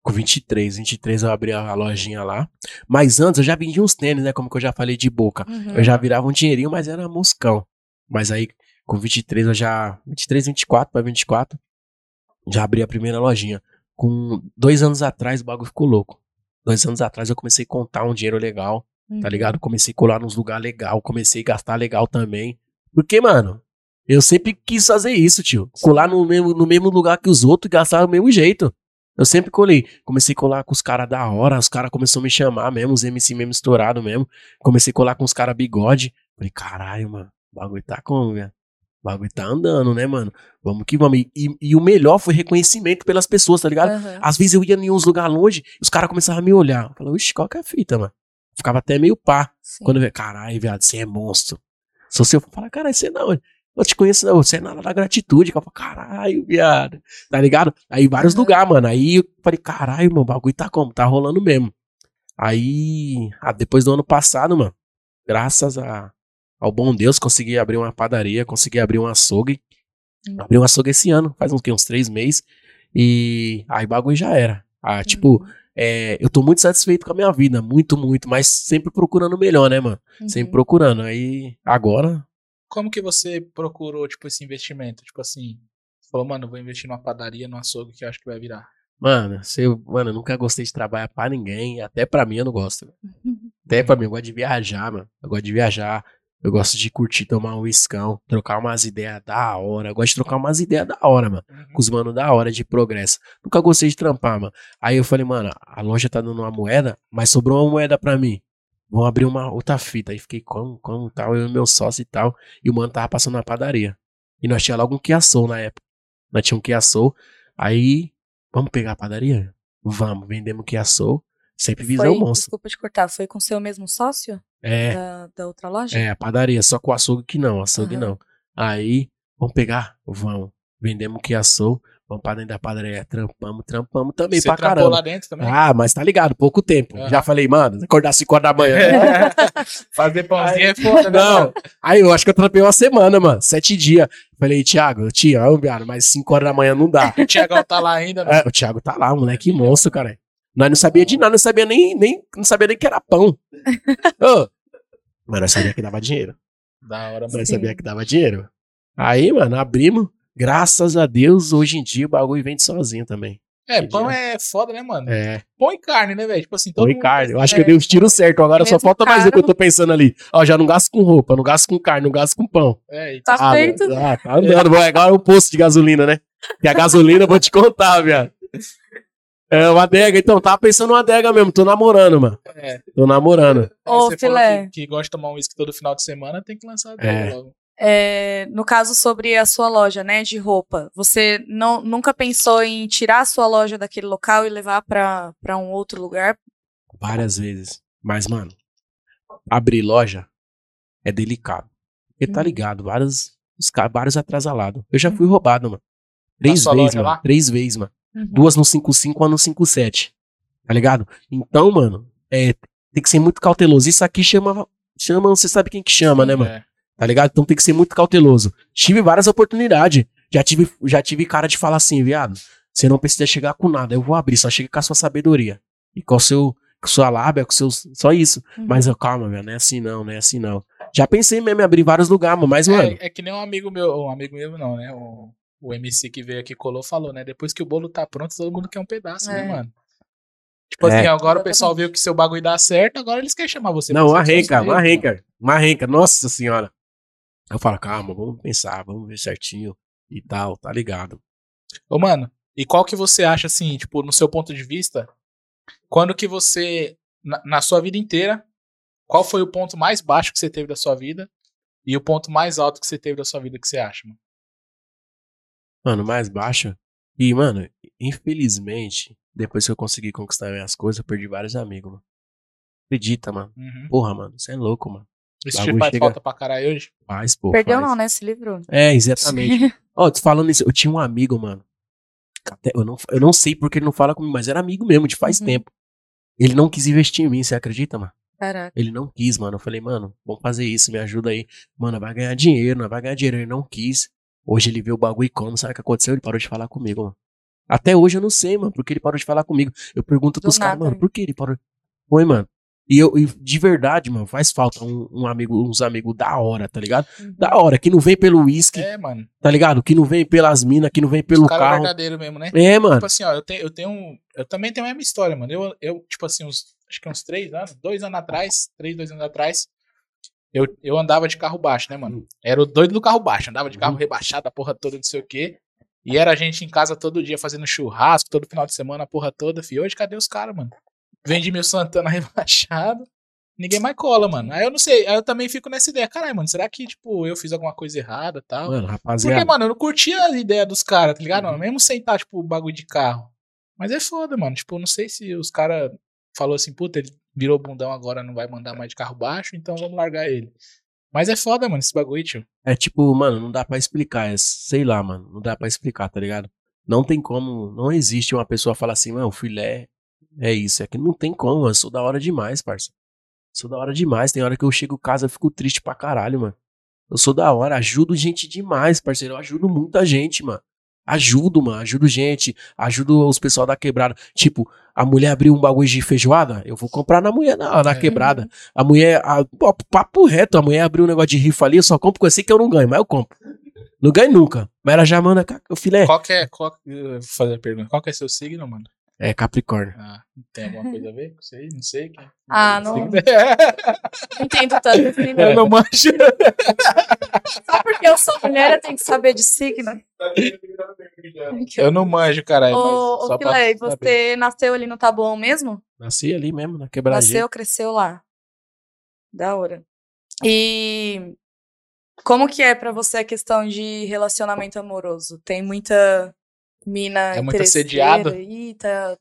Com 23, 23 eu abri a lojinha lá. Mas antes eu já vendia uns tênis, né? Como que eu já falei de boca. Uhum. Eu já virava um dinheirinho, mas era moscão. Mas aí, com 23, eu já. 23, 24 para 24, já abri a primeira lojinha. Com dois anos atrás, o bagulho ficou louco. Dois anos atrás eu comecei a contar um dinheiro legal, Uhum. tá ligado? Comecei a colar nos lugares legal, comecei a gastar legal também. Porque, mano, eu sempre quis fazer isso, tio. Colar no mesmo, no mesmo lugar que os outros e gastar do mesmo jeito. Eu sempre colei. Comecei a colar com os caras da hora, os caras começaram a me chamar mesmo, os MC mesmo estourado mesmo. Comecei a colar com os caras bigode. Falei, caralho, mano, o bagulho tá como, velho? O bagulho tá andando, né, mano? Vamos que vamos. E, e- o melhor foi reconhecimento pelas pessoas, tá ligado? Aham. Às vezes eu ia em uns lugares longe, os caras começavam a me olhar. Eu falava, ixi, qual que é a fita, mano? Ficava até meio pá. Sim. Quando eu via, caralho, viado, você é monstro. Se você for falar, caralho, você não, eu te conheço, não, você é nada da gratitude. Eu falo, caralho, viado. Tá ligado? Aí vários Uhum. lugares, mano. Aí eu falei, caralho, mano, o bagulho tá como? Tá rolando mesmo. Aí, ah, depois do ano passado, mano, graças a, ao bom Deus, consegui abrir uma padaria, consegui abrir um açougue. Hum. Abri um açougue esse ano, faz uns, que, uns três meses. E aí bagulho já era. Ah, tipo, é, eu tô muito satisfeito com a minha vida, muito, muito, mas sempre procurando o melhor, né, mano? Uhum. Sempre procurando. Aí, agora, Como que você procurou, tipo, esse investimento? Tipo assim, você falou, mano, eu vou investir numa padaria, num açougue que eu acho que vai virar. mano, se eu, mano, eu nunca gostei de trabalhar pra ninguém, até pra mim eu não gosto. Uhum. [laughs] Até pra mim, eu gosto de viajar, mano. Eu gosto de viajar. Eu gosto de curtir, tomar um iscão, trocar umas ideias da hora. Eu gosto de trocar umas ideias da hora, mano. Uhum. Com os mano da hora de progresso. Nunca gostei de trampar, mano. Aí eu falei, mano, a loja tá dando uma moeda, mas sobrou uma moeda pra mim. Vamos abrir uma outra fita. Aí fiquei, como, como tal, eu e meu sócio e tal. E o mano tava passando na padaria. E nós tinha logo um Kia Soul na época. Nós tinha um Kia Soul. Aí, vamos pegar a padaria? Vamos, vendemos o Kia Soul. Sempre visão Foi, monstro. desculpa te cortar, foi com o seu mesmo sócio É, da, da outra loja? é, a padaria, só com o açougue que não, açougue Aham. não. Aí, vamos pegar? Vamos. Vendemos o Kia Soul, vamos pra dentro da padaria, trampamos, trampamos também Você pra caramba. lá dentro também? Ah, mas tá ligado, pouco tempo. Aham. Já falei, mano, acordar 5 horas da manhã. [laughs] Fazer pãozinho é foda, né? Não, aí eu acho que eu trampei uma semana, mano, sete dias. Falei, Thiago, eu te amo, viado, mas 5 horas da manhã não dá. O Tiagão tá lá ainda, né? É, o Thiago tá lá, moleque monstro, cara. Nós não sabia de nada, não sabia nem, nem, não sabia nem que era pão. [laughs] Ô, mas nós sabia que dava dinheiro. Da hora. Nós sabia que dava dinheiro. Aí, mano, abrimos. Graças a Deus, hoje em dia o bagulho vende sozinho também. É, pão é foda, né, mano? É, Pão e carne, né, velho? Tipo assim, todo pão e mundo- carne. Eu acho é, que eu dei os tiros certos. Agora só falta mais um caro. que eu tô pensando ali. Ó, já não gasto com roupa, não gasto com carne, não gasto com pão. É, e Tá Ah, feito. Ah, tá andando. Vai, Agora é o posto de gasolina, né? E a gasolina eu vou te contar, viado. É uma adega. Então, tava pensando numa adega mesmo. Tô namorando, mano. É. Tô namorando. Ô, você filé. falou que, que gosta de tomar um uísque todo final de semana, tem que lançar a É. adega logo. É, no caso sobre a sua loja, né, de roupa, você não, nunca pensou em tirar a sua loja daquele local e levar pra pra um outro lugar? Várias vezes. Mas, mano, abrir loja é delicado. Porque tá Uhum. ligado, vários, os vários atrasalados. Eu já fui roubado, mano. Três vezes, mano. lá? Três vezes, mano. Uhum. Duas no 55, uma no 57. Tá ligado? Então, mano, é, tem que ser muito cauteloso. Isso aqui chama. Chama, você sabe quem que chama, né, mano? É. Tá ligado? Então tem que ser muito cauteloso. Tive várias oportunidades. Já tive, já tive cara de falar assim, viado. Você não precisa chegar com nada. Eu vou abrir, só chega com a sua sabedoria. E com o seu. Com sua lábia, com seus. Só isso. Uhum. Mas eu, calma, velho, não é assim não, não é assim não. Já pensei mesmo em abrir vários lugares, mas, mano. É, é que nem um amigo meu, um amigo meu não, né? O, o MC que veio aqui colou falou, né? Depois que o bolo tá pronto, todo mundo quer um pedaço, né, É. mano? Tipo É. assim, agora o pessoal viu que seu bagulho dá certo, agora eles querem chamar você. Não, uma renca, sócio uma renca, uma renca, nossa senhora. Eu falo, calma, vamos pensar, vamos ver certinho e tal, tá ligado? Ô, mano, e qual que você acha, assim, tipo, no seu ponto de vista, quando que você, na, na sua vida inteira, qual foi o ponto mais baixo que você teve da sua vida e o ponto mais alto que você teve da sua vida que você acha, mano? Mano, mais baixo. E, mano, infelizmente, depois que eu consegui conquistar minhas coisas, eu perdi vários amigos, mano. Acredita, mano. Uhum. Porra, mano, você é louco, mano. Isso bagulho te faz chega- falta pra caralho hoje? Faz, pô. Perdeu faz. não, né, esse livro? É, exatamente. [laughs] Ó, tô falando isso, eu tinha um amigo, mano. Até- eu, não, eu não sei porque ele não fala comigo, mas era amigo mesmo, de faz Uhum. tempo. Ele não quis investir em mim, você acredita, mano? Caraca. Ele não quis, mano. Eu falei, mano, vamos fazer isso, me ajuda aí. Mano, vai ganhar dinheiro, não vai ganhar dinheiro. Ele não quis. Hoje ele vê o bagulho e como, sabe o que aconteceu? Ele parou de falar comigo, mano. Até hoje eu não sei, mano, porque ele parou de falar comigo. Eu pergunto pros caras, mano, hein? por que ele parou? Foi, mano. E eu, e de verdade, mano, faz falta um, um amigo, uns amigos da hora, tá ligado? Uhum. Da hora, que não vem pelo uísque, É, mano. tá ligado? Que não vem pelas minas, que não vem pelo o cara é carro. verdadeiro mesmo, né? É, mano. Tipo assim, ó, eu tenho, eu tenho um. Eu também tenho a mesma história, mano. Eu, eu tipo assim, uns. Acho que uns três anos, dois anos atrás, três, dois anos atrás, eu, eu andava de carro baixo, né, mano? Era o doido do carro baixo, andava de carro Uhum. rebaixado, a porra toda, não sei o quê. E era a gente em casa todo dia fazendo churrasco, todo final de semana, a porra toda. Fio, hoje cadê os caras, mano? Vendi meu Santana [laughs] rebaixado, ninguém mais cola, mano. Aí eu não sei, aí eu também fico nessa ideia, caralho, mano, será que, tipo, eu fiz alguma coisa errada e tal? Mano, Porque, rapaziada. mano, eu não curtia a ideia dos caras, tá ligado? Uhum. Mesmo sem estar, tipo, bagulho de carro. Mas é foda, mano. Tipo, não sei se os caras falou assim, puta, ele virou bundão agora, não vai mandar mais de carro baixo, então vamos largar ele. Mas é foda, mano, esse bagulho, tio. É tipo, mano, não dá pra explicar. É, sei lá, mano. Não dá pra explicar, tá ligado? Não tem como. Não existe uma pessoa falar assim, mano, filé É isso, é que não tem como, mano. Sou da hora demais, parça. Sou da hora demais. Tem hora que eu chego em casa e fico triste pra caralho, mano. Eu sou da hora, ajudo gente demais, parceiro. Eu ajudo muita gente, mano. Ajudo, mano. Ajudo gente. Ajudo os pessoal da quebrada. Tipo, a mulher abriu um bagulho de feijoada, eu vou comprar na mulher, na, na É. quebrada. A mulher, a, pô, papo reto, a mulher abriu um negócio de rifa ali, eu só compro com esse que eu não ganho, mas eu compro. Não ganho nunca. Mas ela já manda o filé. Qual que é. Qual, eu vou fazer a pergunta. Qual que é seu signo, mano? É Capricórnio. Ah, tem alguma coisa a ver com isso aí? Não sei. Quem... Ah, não, não entendo tanto [laughs] assim, Eu não. manjo. Só porque eu sou mulher, eu tenho que saber de signo. Eu não manjo, caralho. Ô, ô saber. você nasceu ali no Taboão mesmo? Nasci ali mesmo, na quebradinha. Nasceu, cresceu lá. Da hora. E como que é pra você a questão de relacionamento amoroso? Tem muita mina É muito aí, tá-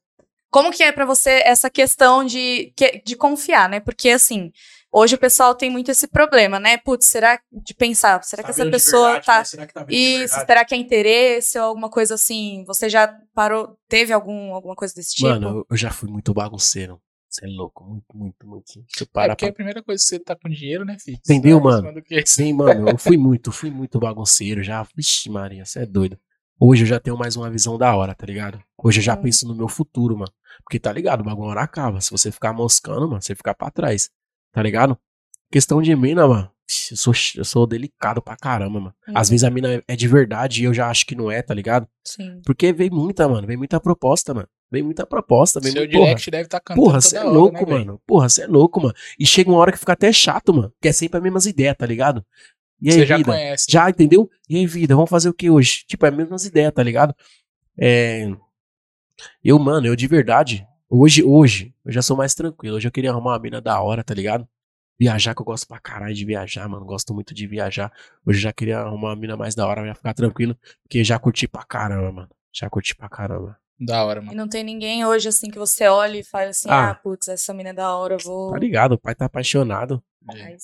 Como que é pra você essa questão de, que- de confiar, né? Porque assim, hoje o pessoal tem muito esse problema, né? Putz, será de pensar, será que essa pessoa tá isso, será que é interesse ou alguma coisa assim? Você já parou, teve algum, alguma coisa desse tipo? Mano, eu- já fui muito bagunceiro. Você é louco, muito, muito, muito. Você É para porque pra a primeira coisa que você tá com dinheiro, né, filho? Entendeu, tá mano? Sim, mano, eu fui [laughs] muito, fui muito bagunceiro já. Vixe, Maria, você é doido. Hoje eu já tenho mais uma visão da hora, tá ligado? Hoje eu já Hum. penso no meu futuro, mano. Porque tá ligado, o bagulho uma hora acaba. Se você ficar moscando, mano, você ficar pra trás. Tá ligado? Questão de mina, mano. Eu sou, eu sou delicado pra caramba, mano. Às Uhum. vezes a mina é de verdade e eu já acho que não é, tá ligado? Sim. Porque vem muita, mano. Vem muita proposta, mano. Vem muita proposta. Vem Seu muito, porra, direct deve estar cantando Porra, você é hora, louco, né, mano. Porra, você é louco, mano. E chega uma hora que fica até chato, mano. Que é sempre as mesmas ideias, tá ligado? E aí, Você já vida? conhece. Já, entendeu? E aí, vida, vamos fazer o que hoje? Tipo, é as mesmas ideias, tá ligado? É. Eu, mano, eu de verdade, hoje, hoje, eu já sou mais tranquilo. Hoje eu queria arrumar uma mina da hora, tá ligado? Viajar, que eu gosto pra caralho de viajar, mano. Gosto muito de viajar. Hoje eu já queria arrumar uma mina mais da hora, já ficar tranquilo. Porque já curti pra caramba, mano. Já curti pra caramba. Da hora, E mano. não tem ninguém hoje, assim, que você olha e fala assim, Ah. ah, putz, essa mina é da hora, eu vou... Tá ligado? O pai tá apaixonado.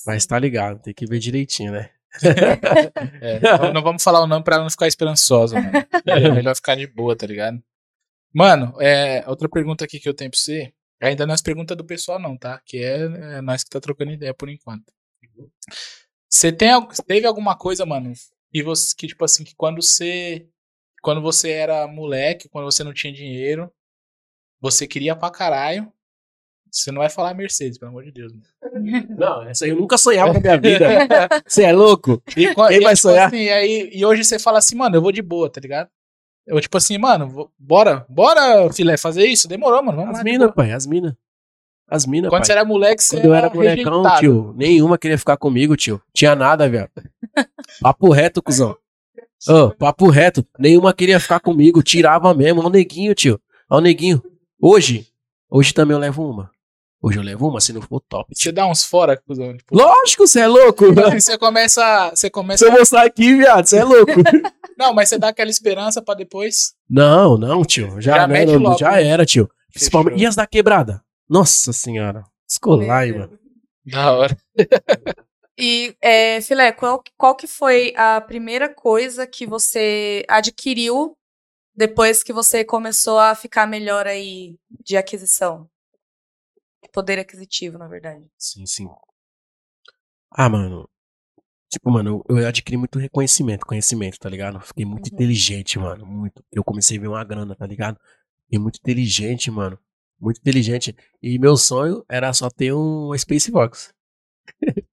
Mas tá ligado, tem que ver direitinho, né? [laughs] É, não, vamos falar o nome pra ela não ficar esperançosa, mano. É melhor ficar de boa, tá ligado? Mano, é, outra pergunta aqui que eu tenho pra você. Ainda não é as perguntas do pessoal, não, tá? Que é, é nós que tá trocando ideia por enquanto. Você tem, teve alguma coisa, mano, que você, que tipo assim, que quando você, quando você era moleque, quando você não tinha dinheiro, você queria pra caralho. Você não vai falar Mercedes, pelo amor de Deus. Mano. [laughs] Não, essa aí eu nunca sonhava na minha vida. [laughs] Você é louco? E, Quem e, vai tipo sonhar? assim, aí, e hoje você fala assim, mano, eu vou de boa, tá ligado? Eu, tipo assim, mano, vou- bora, bora, filé, fazer isso? Demorou, mano. Vamos As minas, pai, as minas. As minas, Quando pai. você era moleque, você Quando eu era molecão, rejeitado. tio, nenhuma queria ficar comigo, tio. Tinha nada, velho. [laughs] Papo reto, cuzão. Ô, papo reto. Nenhuma queria ficar comigo, tirava mesmo. Ó o neguinho, tio. Ó o neguinho. Hoje, hoje também eu levo uma. Hoje eu levo uma, se não for top. Você dá uns fora, cuzão. Tipo, Lógico, você é louco. você começa. Você Se começa. eu mostrar aqui, viado, você é louco. [laughs] Não, mas você dá aquela esperança pra depois. Não, não, tio. Já, Já não, logo, já né? era, tio. Principalmente- Fechou. E as da quebrada? Nossa senhora. Escolai, mano. Da hora. [laughs] E, é, Filé, qual, qual que foi a primeira coisa que você adquiriu depois que você começou a ficar melhor aí de aquisição? Poder aquisitivo, na verdade. Sim, sim. Ah, mano. Tipo, mano, eu adquiri muito reconhecimento, conhecimento, tá ligado? Fiquei muito Uhum. inteligente, mano. Muito. Eu comecei a ver uma grana, tá ligado? Fiquei muito inteligente, mano. Muito inteligente. E meu sonho era só ter um Space Fox. [laughs]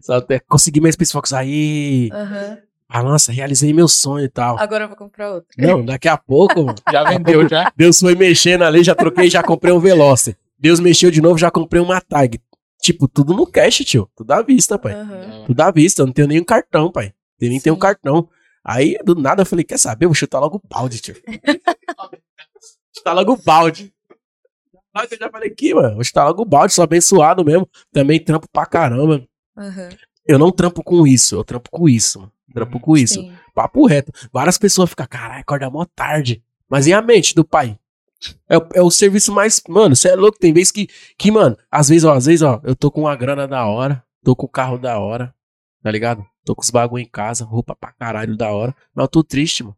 só ter, conseguir meu Space Fox aí. Aham. Ah, nossa, realizei meu sonho e tal. Agora eu vou comprar outro. Não, daqui a pouco. [laughs] Já vendeu, já. Deus foi mexendo ali, já troquei, já comprei um Veloster. Deus mexeu de novo, já comprei uma Tag. Tipo, tudo no cash, tio. Tudo à vista, pai. Aham. Tudo à vista, eu não tenho nenhum cartão, pai. Eu nem tenho um Sim. cartão. Aí, do nada, eu falei, quer saber? Eu vou chutar logo o balde, tio. [laughs] chutar logo o balde. Aí eu já falei aqui, mano. Vou chutar logo o balde, sou abençoado mesmo. Também trampo pra caramba. Aham. Eu não trampo com isso, eu trampo com isso, mano. Trampo com isso. Sim. Papo reto. Várias pessoas ficam, caralho, acorda mó tarde. Mas e a mente do pai? É, o- é o serviço mais. Mano, você é louco. Tem vezes que, que, mano, às vezes, ó, às vezes, ó, eu tô com uma grana da hora, tô com o carro da hora, tá ligado? Tô com os bagulho em casa, roupa pra caralho da hora, mas eu tô triste, mano,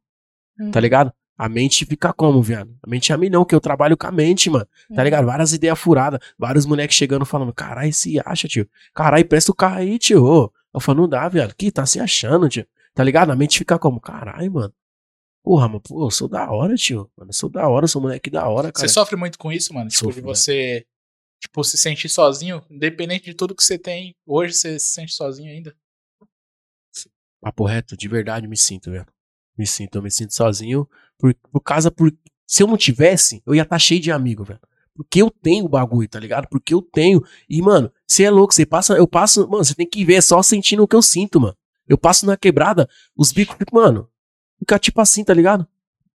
tá Uhum. ligado? a mente fica como, viado? A mente é a milhão, que eu trabalho com a mente, mano. Tá ligado? Várias ideias furadas, vários moleques chegando falando, caralho, se acha, tio. Caralho, presta o carro aí, tio. Eu falo, não dá, viado. Que tá se achando, tio. Tá ligado? A mente fica como, caralho, mano. Porra, mano, pô, eu sou da hora, tio. Mano, eu sou da hora, sou moleque da hora, cara. Você sofre muito com isso, mano? Tipo, de Sofro, você, tipo, se sentir sozinho, independente de tudo que você tem, hoje você se sente sozinho ainda. Papo reto, de verdade me sinto, velho. Me sinto, eu me sinto sozinho. Por, por causa, por. Se eu não tivesse, eu ia estar cheio de amigo, velho. Porque eu tenho o bagulho, tá ligado? Porque eu tenho. E, mano, você é louco, você passa. Eu passo. Mano, você tem que ver, é só sentindo o que eu sinto, mano. Eu passo na quebrada, os bicos ficam, mano. Fica tipo assim, tá ligado?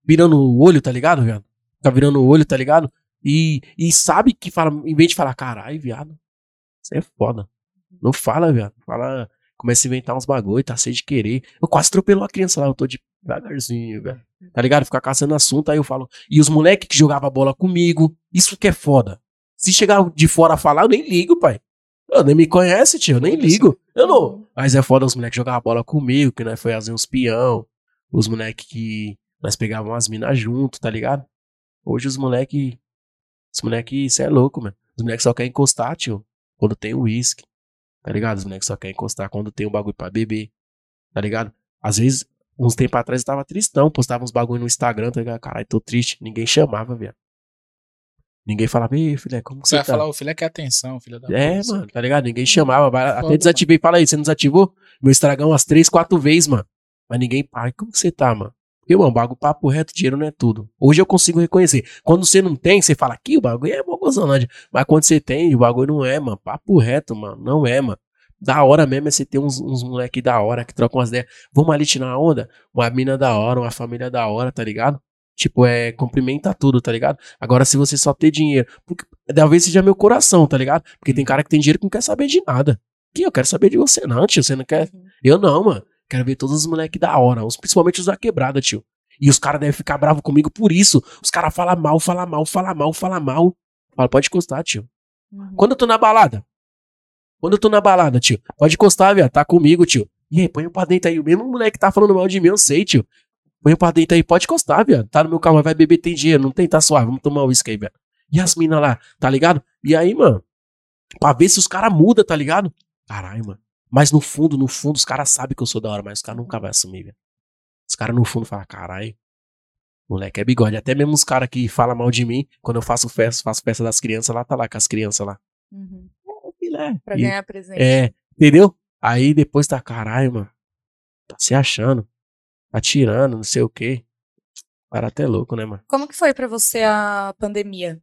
Virando o olho, tá ligado, velho? Fica virando o olho, tá ligado? E, e sabe que fala, em vez de falar, caralho, viado, você é foda. Não fala, viado. Fala, começa a inventar uns bagulho, tá cheio de querer. Eu quase atropelou a criança lá, eu tô de devagarzinho, velho. Tá ligado? Ficar caçando assunto, aí eu falo. E os moleques que jogavam bola comigo, isso que é foda. Se chegar de fora a falar, eu nem ligo, pai. Eu nem me conhece, tio, eu nem ligo. Eu não. Mas é foda os moleques que jogavam bola comigo, que nós foi fazer uns peão. Os moleques que nós pegávamos as minas junto, tá ligado? Hoje os moleques. Os moleques, cê é louco, mano. Os moleques só querem encostar, tio. Quando tem uísque. Tá ligado? Os moleques só querem encostar quando tem um bagulho pra beber. Tá ligado? Às vezes, uns tempos atrás eu tava tristão, postava uns bagulho no Instagram, tá ligado? Caralho, tô triste. Ninguém chamava, velho. Ninguém falava, ei, filé, como que Você você vai tá? falar, o filho quer atenção, filho da É, puta, isso mano, tá ligado? Ninguém chamava. vai- Foda, Até desativei. Fala aí, você não desativou? Meu estragão umas três, quatro vezes, mano. Mas ninguém. Ai, como que você tá, mano? Porque, mano, bagulho papo reto, dinheiro não é tudo. Hoje eu consigo reconhecer. Quando você não tem, você fala que o bagulho é mogozanade. Mas quando você tem, o bagulho não é, mano. Papo reto, mano. Não é, mano. Da hora mesmo é você ter uns, uns moleque da hora que trocam umas ideias. Vamos ali tirar onda? Uma mina da hora, uma família da hora, tá ligado? Tipo, é, cumprimenta tudo, tá ligado? Agora, se você só ter dinheiro, porque talvez seja meu coração, tá ligado? Porque tem cara que tem dinheiro que não quer saber de nada. Que eu quero saber de você, não, tio. Você não quer. Uhum. Eu não, mano. Quero ver todos os moleques da hora, os, principalmente os da quebrada, tio. E os caras devem ficar bravos comigo por isso. Os caras falam mal, falam mal, falam mal, falam mal. Fala, pode encostar, tio. Uhum. Quando eu tô na balada? Quando eu tô na balada, tio? Pode encostar, viado. Tá comigo, tio. E aí, põe pra dentro aí. O mesmo moleque que tá falando mal de mim, eu sei, tio. Põe pra dentro aí. Pode encostar, viado. Tá no meu carro, vai beber, tem dinheiro. Não tem, tá suave. Vamos tomar um uísque aí, viado. E as minas lá, tá ligado? E aí, mano? Pra ver se os caras mudam, tá ligado? Caralho, mano. Mas no fundo, no fundo, os caras sabem que eu sou da hora, mas os caras nunca vão assumir, velho. Os caras no fundo falam, caralho. Moleque é bigode. Até mesmo os caras que falam mal de mim, quando eu faço festa, faço festa das crianças lá, tá lá com as crianças lá. Uhum. Filé. Pra E- ganhar presente. é, entendeu? Aí depois tá, caralho, mano. Tá se achando. Tá tirando, não sei o quê. Cara, até louco, né, mano? Como que foi pra você a pandemia?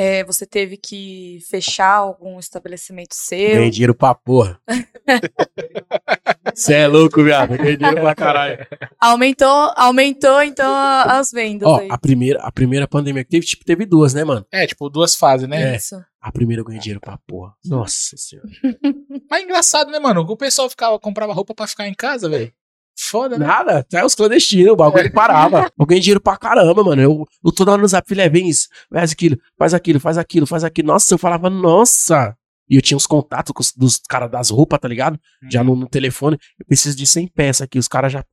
É, você teve que fechar algum estabelecimento seu? Ganhei dinheiro pra porra. [laughs] Cê é louco, viado. Ganhei dinheiro pra caralho. Aumentou, aumentou então a- as vendas Ó, aí. a primeira, a primeira pandemia que teve, tipo, teve duas, né, mano? É, tipo, duas fases, né? É. Isso. A primeira eu ganhei dinheiro pra porra. Nossa senhora. Mas é engraçado, né, mano? O pessoal ficava, comprava roupa pra ficar em casa, velho. Foda, né? Nada, até os clandestinos, o bagulho parava. [laughs] Eu ganhei dinheiro pra caramba, mano. Eu, eu toda hora no zap, filé, vem isso, faz aquilo, faz aquilo, faz aquilo, faz aquilo. Nossa, eu falava, nossa. E eu tinha uns contatos com os, dos caras das roupas, tá ligado? Já no, no telefone. Eu preciso de 100 peças aqui. Os caras já.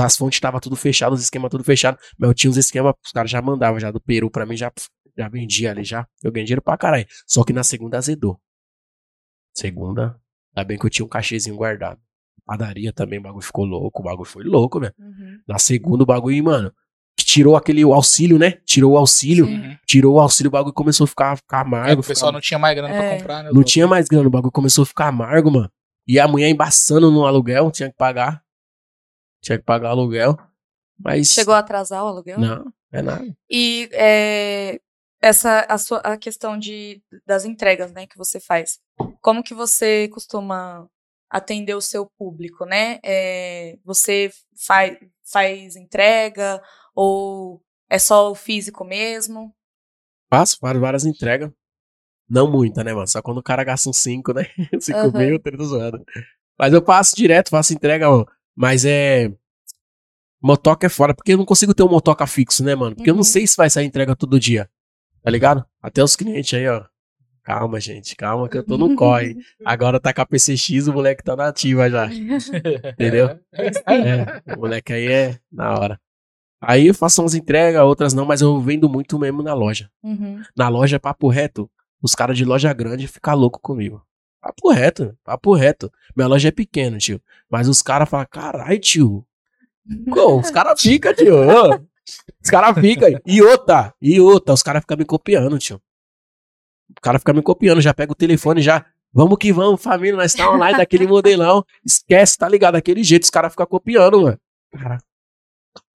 As fontes estavam tudo fechado, os esquemas tudo fechado. Mas eu tinha uns esquemas, os caras já mandavam já do Peru pra mim, já, já vendia ali já. Eu ganhei dinheiro pra caralho. Só que na segunda azedou. Segunda, ainda bem que eu tinha um cachezinho guardado. Padaria também, o bagulho ficou louco, o bagulho foi louco, velho. Uhum. Na segunda, o bagulho, mano, que tirou aquele auxílio, né? Tirou o auxílio, Sim. Uhum. tirou o auxílio, o bagulho começou a ficar, ficar É, amargo. o pessoal ficar- não tinha mais grana pra É. comprar, né? não tinha mais grana, o bagulho começou a ficar amargo, mano. E a mulher embaçando no aluguel, tinha que pagar. Tinha que pagar o aluguel. Mas. Chegou a atrasar o aluguel? Não, é nada. E é, essa a, sua, a questão de, das entregas, né, que você faz. Como que você costuma atender o seu público, né? É, você faz, faz entrega ou é só o físico mesmo? Faço várias, entregas. Não muita, né, mano? Só quando o cara gasta uns 5, né? [laughs] 5 Aham. mil, 30 zoando. Mas eu passo direto, faço entrega, ó. Mas é. Motoca é fora, porque eu não consigo ter um motoca fixo, né, mano? Porque eu não Uhum. sei se vai sair entrega todo dia. Tá ligado? Até os clientes aí, ó. Calma, gente, calma que eu tô no corre. [laughs] Agora tá com a PCX, o moleque tá na ativa já. [laughs] Entendeu? É, o moleque aí é na hora. Aí eu faço umas entregas, outras não, mas eu vendo muito mesmo na loja. Uhum. Na loja, papo reto, os caras de loja grande ficam loucos comigo. Papo reto, papo reto. Minha loja é pequena, tio. Mas os caras falam, caralho, tio. Pô, os caras ficam, tio. Os caras ficam. E outra, e outra, os caras ficam me copiando, tio. O cara fica me copiando, já pega o telefone, já. Vamos que vamos, família, nós tá online daquele modelão. Esquece, tá ligado? Daquele jeito, os caras ficam copiando, mano. Cara,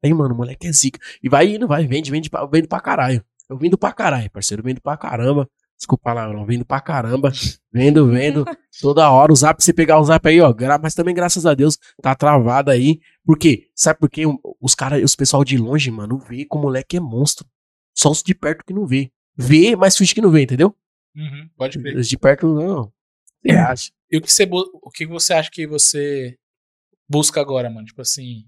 aí, mano, o moleque é zica. E vai indo, vai, vende, vende, pra- vende pra caralho. Eu vendo pra caralho, parceiro, vendo pra caramba. Desculpa lá, não, vendo pra caramba. Vendo, vendo, [laughs] toda hora. O zap, você pegar o zap aí, ó. Mas também, graças a Deus, tá travado aí. Por quê? Sabe por quê? Os caras, os pessoal de longe, mano, vê que o moleque é monstro. Só os de perto que não vê. Vê, mas finge que não vê, entendeu? Uhum, pode crer. Os de perto, não. Você [clears throat] acha? E o que, você, o que você acha que você busca agora, mano? Tipo assim.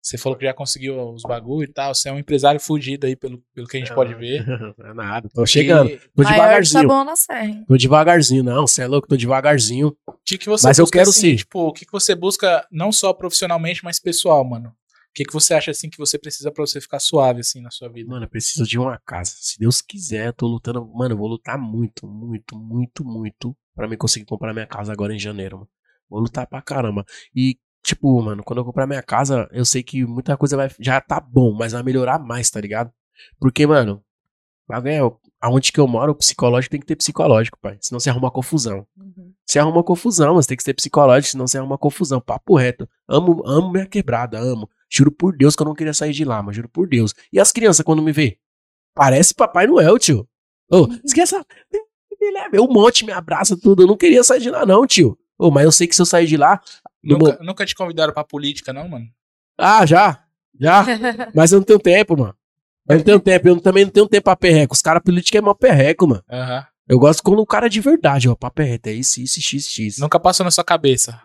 Você falou que já conseguiu os bagulho e tal. Você é um empresário fugido aí, pelo, pelo que a gente pode ver. [laughs] Não é nada. Tô chegando. Tô Maior devagarzinho. na serra. Tô devagarzinho, não. Você é louco, tô devagarzinho. O que, que você Mas eu busca, quero assim, ser. Tipo, o que, que você busca não só profissionalmente, mas pessoal, mano? O que, que você acha assim que você precisa pra você ficar suave assim na sua vida? Mano, eu preciso de uma casa. Se Deus quiser, eu tô lutando. Mano, eu vou lutar muito, muito, muito, muito pra me conseguir comprar minha casa agora em janeiro, mano. Vou lutar pra caramba. E, tipo, mano, quando eu comprar minha casa, eu sei que muita coisa vai. Já tá bom, mas vai melhorar mais, tá ligado? Porque, mano, vai ganhar. Aonde que eu moro, o psicológico tem que ter psicológico, pai. Senão você arruma confusão. Uhum. Você arruma confusão, mas tem que ser psicológico, senão você arruma confusão. Papo reto. Amo, amo minha quebrada, amo. Juro por Deus que eu não queria sair de lá, mas juro por Deus. E as crianças quando me vê? Parece Papai Noel, tio. Ô, esqueça. Me leva, um monte, me abraça, tudo. Eu não queria sair de lá, não, tio. Ô, mas eu sei que se eu sair de lá. Nunca, mo- nunca te convidaram pra política, não, mano? Ah, já. Já. [laughs] Mas eu não tenho tempo, mano. Eu não tenho tempo. Eu também não tenho tempo pra perreco. Os caras políticos é mó perreco, mano. Aham. Eu gosto quando o cara é de verdade, ó. Papo é reto. É isso, isso, x, x. Nunca passou na sua cabeça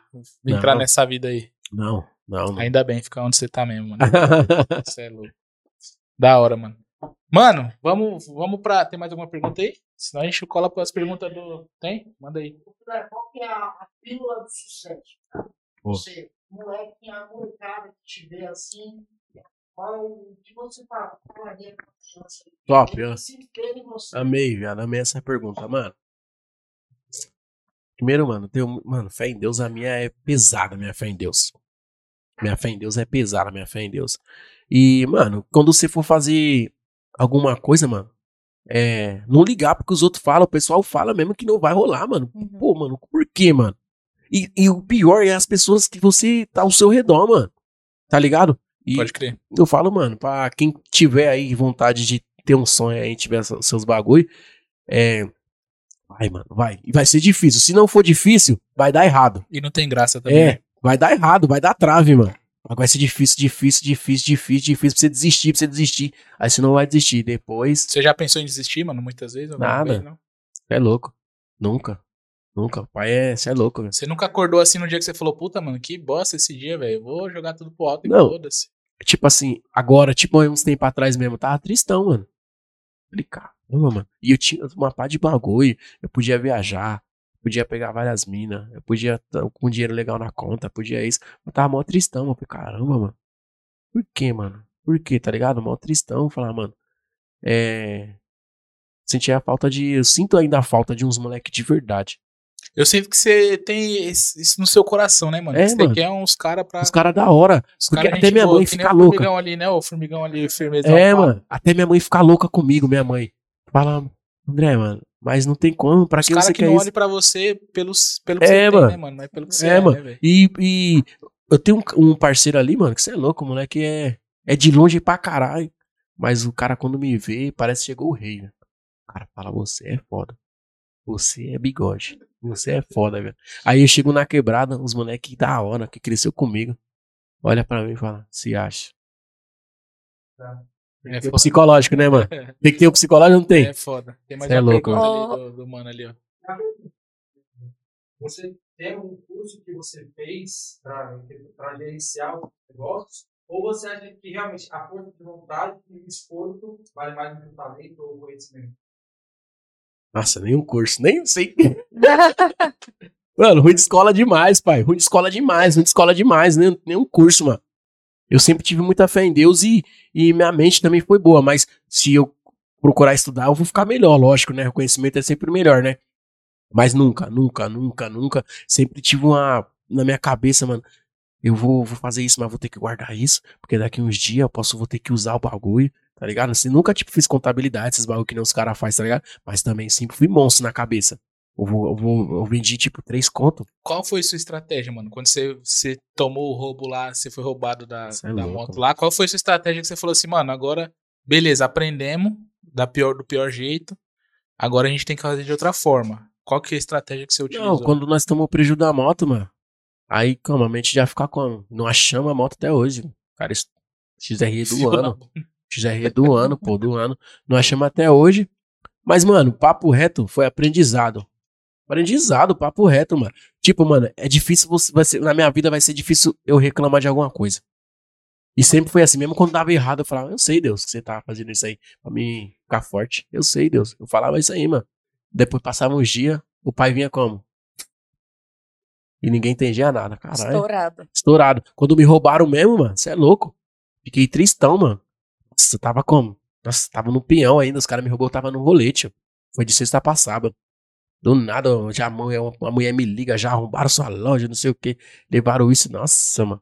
entrar Não. nessa vida aí. Não, não, não. Ainda bem, fica onde você tá mesmo, mano. [laughs] Você é louco. Da hora, mano. Mano, vamos, vamos pra. Tem mais alguma pergunta aí? Senão a gente cola as perguntas do. Tem? Manda aí. Qual que é a, pílula do sucesso? Você, moleque, a molecada que te vê assim, qual o que você fala? Qual a confiança? Top. Amei, viado. Amei essa pergunta, mano. Primeiro, mano, tenho, mano, fé em Deus, a minha é pesada, minha fé em Deus. Minha fé em Deus é pesada, minha fé em Deus. E, mano, quando você for fazer alguma coisa, mano, é, não ligar porque os outros falam, o pessoal fala mesmo que não vai rolar, mano. Uhum. Pô, mano, por quê, mano? E, e o pior é as pessoas que você tá ao seu redor, mano. Tá ligado? E, Pode crer. eu falo, mano, pra quem tiver aí vontade de ter um sonho aí, tiver se- seus bagulho, é. Vai, mano, vai. E vai ser difícil. Se não for difícil, vai dar errado. E não tem graça também. É, né? Vai dar errado, vai dar trave, mano. Mas Vai ser difícil, difícil, difícil, difícil, difícil pra você desistir, pra você desistir. Aí você não vai desistir. Depois, Você já pensou em desistir, mano, muitas vezes? Nada. vez, não? é louco. Nunca. Nunca. Pai é. Você é louco, velho. Você nunca acordou assim no dia que você falou, puta, mano, que bosta esse dia, velho. Vou jogar tudo pro alto e foda-se. Tipo assim, agora, tipo, uns tempos atrás mesmo, tava tristão, mano. Falei, caramba, mano. E eu tinha uma pá de bagulho. Eu podia viajar, podia pegar várias minas, eu podia estar com dinheiro legal na conta, podia isso. Eu tava mó tristão, falei, caramba, mano. Por quê, mano? Por quê, tá ligado? Mó tristão. Falar, mano. É. Sentia a falta de. Eu sinto ainda a falta de uns moleque de verdade. Eu sinto que você tem isso no seu coração, né, mano? É, Que você mano. quer uns caras pra. Os caras da hora. os Porque cara até minha boa, mãe que fica o louca. formigão ali, né? O formigão ali, firmeza. É, mano. Até minha mãe fica louca comigo, minha mãe. Fala, André, mano, mas não tem como. Pra Os que você que quer não isso? pra você pelos, pelo que É, você tem, mano. né, mano? Não é pelo que você É, é, mano. né, velho? E, e eu tenho um, um parceiro ali, mano, que você é louco, o moleque é, é de longe pra caralho. Mas o cara, quando me vê, parece que chegou o rei, velho. O cara fala, você é foda. Você é bigode. Você é foda, velho. Aí eu chego na quebrada, os moleques da hora, que cresceu comigo, olha pra mim e fala, se acha. É o psicológico, né, mano? [laughs] Tem que ter o psicológico, não tem? É foda. Tem mais Cê é uma louco, pergunta mano. ali do, do mano ali, ó. Você tem um curso que você fez para gerenciar os negócios? Ou você acha que realmente a força de vontade e o esforço vale mais do que o talento ou o conhecimento? Nossa, nenhum curso, nem sei. [laughs] Mano, ruim de escola demais, pai. Ruim de escola demais, ruim de escola demais. Nem, nenhum curso, mano. Eu sempre tive muita fé em Deus e, e minha mente também foi boa, mas se eu procurar estudar, eu vou ficar melhor, lógico, né? O conhecimento é sempre melhor, né? Mas nunca, nunca, nunca, nunca. Sempre tive uma. Na minha cabeça, mano. Eu vou, vou fazer isso, mas vou ter que guardar isso. Porque daqui uns dias eu posso, vou ter que usar o bagulho, tá ligado? Assim, nunca, tipo, fiz contabilidade, esses bagulho que nem os caras fazem, tá ligado? Mas também sempre fui monstro na cabeça. Eu, vou, eu, vou, eu vendi, tipo, três contos. Qual foi sua estratégia, mano? Quando você, você tomou o roubo lá, você foi roubado da, é da louco. moto lá, qual foi sua estratégia que você falou assim, mano, agora, beleza, aprendemos da pior, do pior jeito, agora a gente tem que fazer de outra forma. Qual que é a estratégia que você utilizou? Não, quando nós tomamos o prejuízo da moto, mano. Aí, como, a mente já fica como? Não achamos a moto até hoje. Cara, XRE do [laughs] Fio ano. XRE do ano, pô, do ano. Não achamos até hoje. Mas, mano, papo reto foi aprendizado. Aprendizado, papo reto, mano. Tipo, mano, é difícil você. Vai ser, na minha vida vai ser difícil eu reclamar de alguma coisa. E sempre foi assim, mesmo quando dava errado, eu falava, eu sei, Deus, que você tá fazendo isso aí pra mim ficar forte. Eu sei, Deus. Eu falava isso aí, mano. Depois passava uns dias, o pai vinha como? E ninguém entendia nada, caralho. Estourado. Estourado. Quando me roubaram mesmo, mano, você é louco. Fiquei tristão, mano. Nossa, tava como? Nossa, tava no peão ainda, os caras me roubou, tava no rolete. Foi de sexta pra sábado. Do nada, já a mulher, uma mulher me liga, já arrombaram sua loja, não sei o que. Levaram isso, nossa, mano.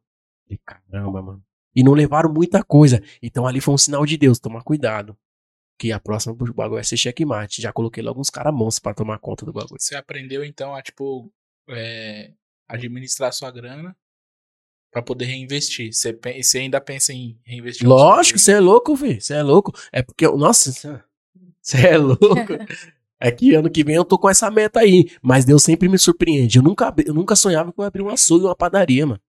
Caramba, mano. E não levaram muita coisa. Então ali foi um sinal de Deus, tomar cuidado. Que a próxima o bagulho vai ser checkmate. Já coloquei logo uns caras monstros pra tomar conta do bagulho. Você aprendeu, então, a, tipo, é, administrar sua grana pra poder reinvestir. Você, você ainda pensa em reinvestir? Lógico, você é louco, filho. Você é louco. É porque, nossa, você é louco. [laughs] [laughs] É que ano que vem eu tô com essa meta aí. Mas Deus sempre me surpreende. Eu nunca, eu nunca sonhava que eu ia abrir um açougue e uma padaria, mano.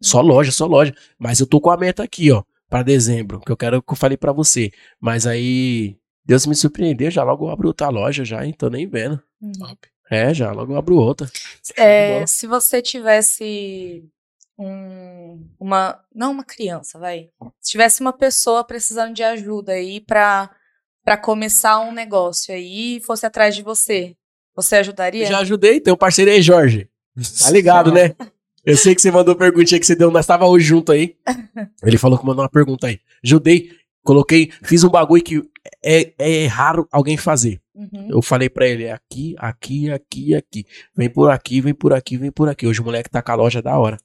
Só loja, só loja. Mas eu tô com a meta aqui, ó, pra dezembro, que eu quero que eu falei pra você. Mas aí, Deus me surpreendeu, já logo eu abro outra loja já, hein? Tô nem vendo. Uhum. Top. É, já logo eu abro outra. É, se você tivesse um, uma. Não uma criança, vai. Se tivesse uma pessoa precisando de ajuda aí pra, pra começar um negócio aí e fosse atrás de você, você ajudaria? Já ajudei, tem um parceiro aí, Jorge. Tá ligado, né? [laughs] Eu sei que você mandou perguntinha que você deu, nós tava hoje junto aí. [laughs] Ele falou que mandou uma pergunta aí. Ajudei, coloquei, fiz um bagulho que é, é raro alguém fazer. Uhum. Eu falei pra ele, é aqui, aqui, aqui, aqui. Vem por aqui, vem por aqui, vem por aqui. Hoje o moleque tá com a loja da hora.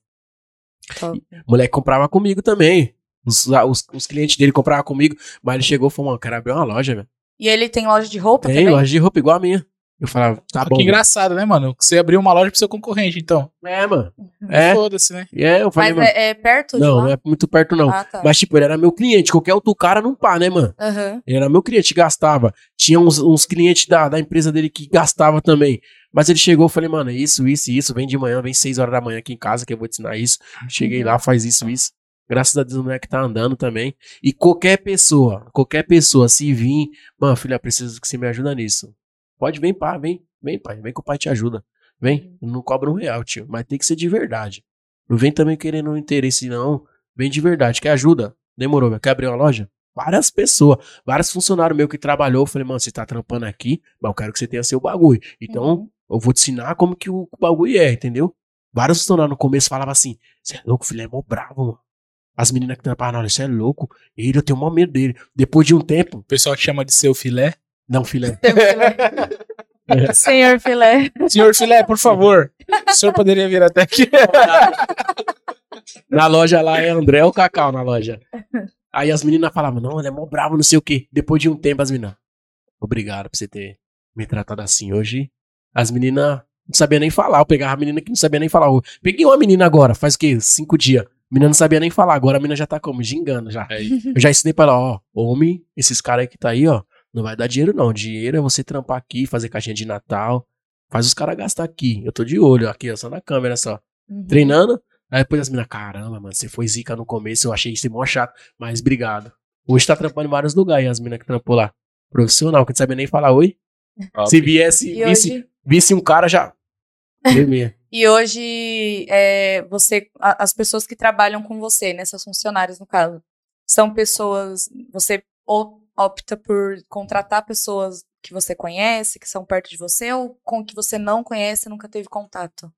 Top. O moleque comprava comigo também. Os, os, os clientes dele compravam comigo, mas ele chegou e falou, mano, eu quero abrir uma loja, velho. E ele tem loja de roupa Tem também? loja de roupa igual a minha. Eu falava, tá Ah, bom. que engraçado, né, mano? Você abriu uma loja pro seu concorrente, então. É, mano. É, Foda-se, né? é, eu falei, Mas mano, é, é perto de não, não é muito perto não. Ah, tá. Mas, tipo, ele era meu cliente. Qualquer outro cara não pá, né, mano? Aham. Ele era meu cliente, gastava. Tinha uns, uns clientes da, da empresa dele que gastava também. Mas ele chegou, eu falei, mano, isso, isso e isso. Vem de manhã, vem 6 horas da manhã aqui em casa que eu vou te ensinar isso. Cheguei lá, faz isso, isso. Graças a Deus o moleque tá andando também. E qualquer pessoa, qualquer pessoa, se vir, mano, filha, preciso que você me ajuda nisso. Pode, vem, pá, vem, vem, pai, vem que o pai te ajuda. Vem, não cobra um real, tio, mas tem que ser de verdade. Não vem também querendo um interesse, não. Vem de verdade, quer ajuda? Demorou, meu. quer abrir uma loja? Várias pessoas, vários funcionários meus que trabalhou, eu falei, mano, você tá trampando aqui, mas eu quero que você tenha seu bagulho. Então, Uhum. eu vou te ensinar como que o bagulho é, entendeu? Vários funcionários no começo falavam assim, você é louco, filho, é mó bravo, mano. As meninas que trampavam, não, você é louco. Ele, eu tenho mó medo dele. Depois de um tempo, O pessoal te chama de seu filé. não, filha, Seu filé. [laughs] Senhor filé. Senhor filé, por favor. O senhor poderia vir até aqui? Na loja lá é André ou Cacau na loja. Aí as meninas falavam, não, ele é mó bravo, não sei o quê. Depois de um tempo, as meninas, obrigado por você ter me tratado assim hoje. As meninas não sabiam nem falar. Eu pegava a menina que não sabia nem falar. Eu peguei uma menina agora, faz o quê? Cinco dias. A menina não sabia nem falar. Agora a menina já tá como? Gingando já. Aí, [laughs] Eu já ensinei pra ela, ó, homem, esses caras aí que tá aí, ó, não vai dar dinheiro não. Dinheiro é você trampar aqui, fazer caixinha de Natal. Faz os caras gastar aqui. Eu tô de olho aqui, ó, só na câmera só Uhum. treinando. Aí depois as meninas, caramba, mano, você foi zica no começo, eu achei isso mó chato, mas obrigado. Hoje tá trampando em vários lugares, as meninas que trampou lá. Profissional, que não sabia nem falar oi. top. Se viesse, E visse, hoje, visse um cara já. [laughs] Tremia. E hoje é, você, a- as pessoas que trabalham com você, né, seus funcionários no caso, são pessoas, você opta por contratar pessoas que você conhece, que são perto de você, ou com que você não conhece e nunca teve contato?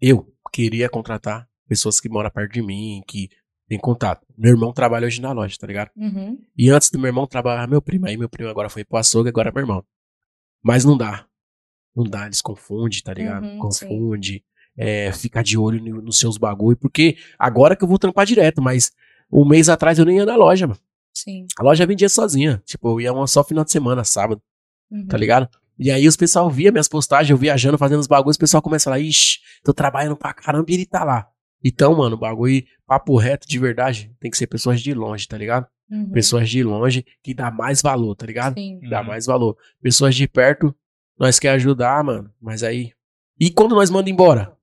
eu queria contratar pessoas que moram perto de mim, que Tem contato. Meu irmão trabalha hoje na loja, tá ligado? Uhum. E antes do meu irmão trabalhava meu primo. Aí meu primo agora foi pro açougue, agora é meu irmão. Mas não dá. Não dá, eles confundem, tá ligado? Uhum, Confunde. É, fica de olho no- nos seus bagulho. Porque agora que eu vou trampar direto, mas um mês atrás eu nem ia na loja, mano. Sim. A loja vendia sozinha. Tipo, eu ia uma só final de semana, sábado, Uhum. tá ligado? E aí os pessoal via minhas postagens, eu viajando, fazendo os bagulhos, o pessoal começa a falar, ixi, tô trabalhando pra caramba e ele tá lá. Então, mano, o bagulho, papo reto de verdade, tem que ser pessoas de longe, tá ligado? Uhum. Pessoas de longe que dá mais valor, tá ligado? Sim. Dá Uhum. mais valor. Pessoas de perto, nós quer ajudar, mano, mas aí. E quando nós manda embora?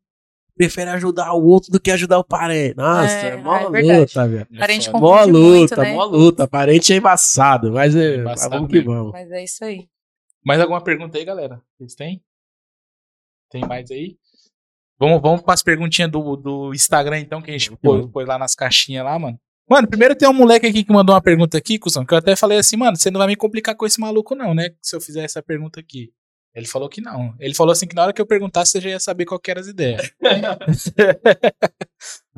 Prefere ajudar o outro do que ajudar o parente. Nossa, É, é, mó é verdade. luta, velho. É Parente foda. Mó luta, muito, né? mó luta. Parente é embaçado, mas, é, Embaçado vamos que vamos. Mas é isso aí. Mais alguma pergunta aí, galera? Vocês têm? Tem mais aí? Vamos, vamos para as perguntinhas do, do Instagram, então, que a gente pôs, pôs lá nas caixinhas lá, mano. Mano, primeiro tem um moleque aqui que mandou uma pergunta aqui, cuzão, que eu até falei assim, mano, você não vai me complicar com esse maluco, não, né? Se eu fizer essa pergunta aqui. Ele falou que não. Ele falou assim que na hora que eu perguntasse, você já ia saber qual que eram as ideias. [laughs]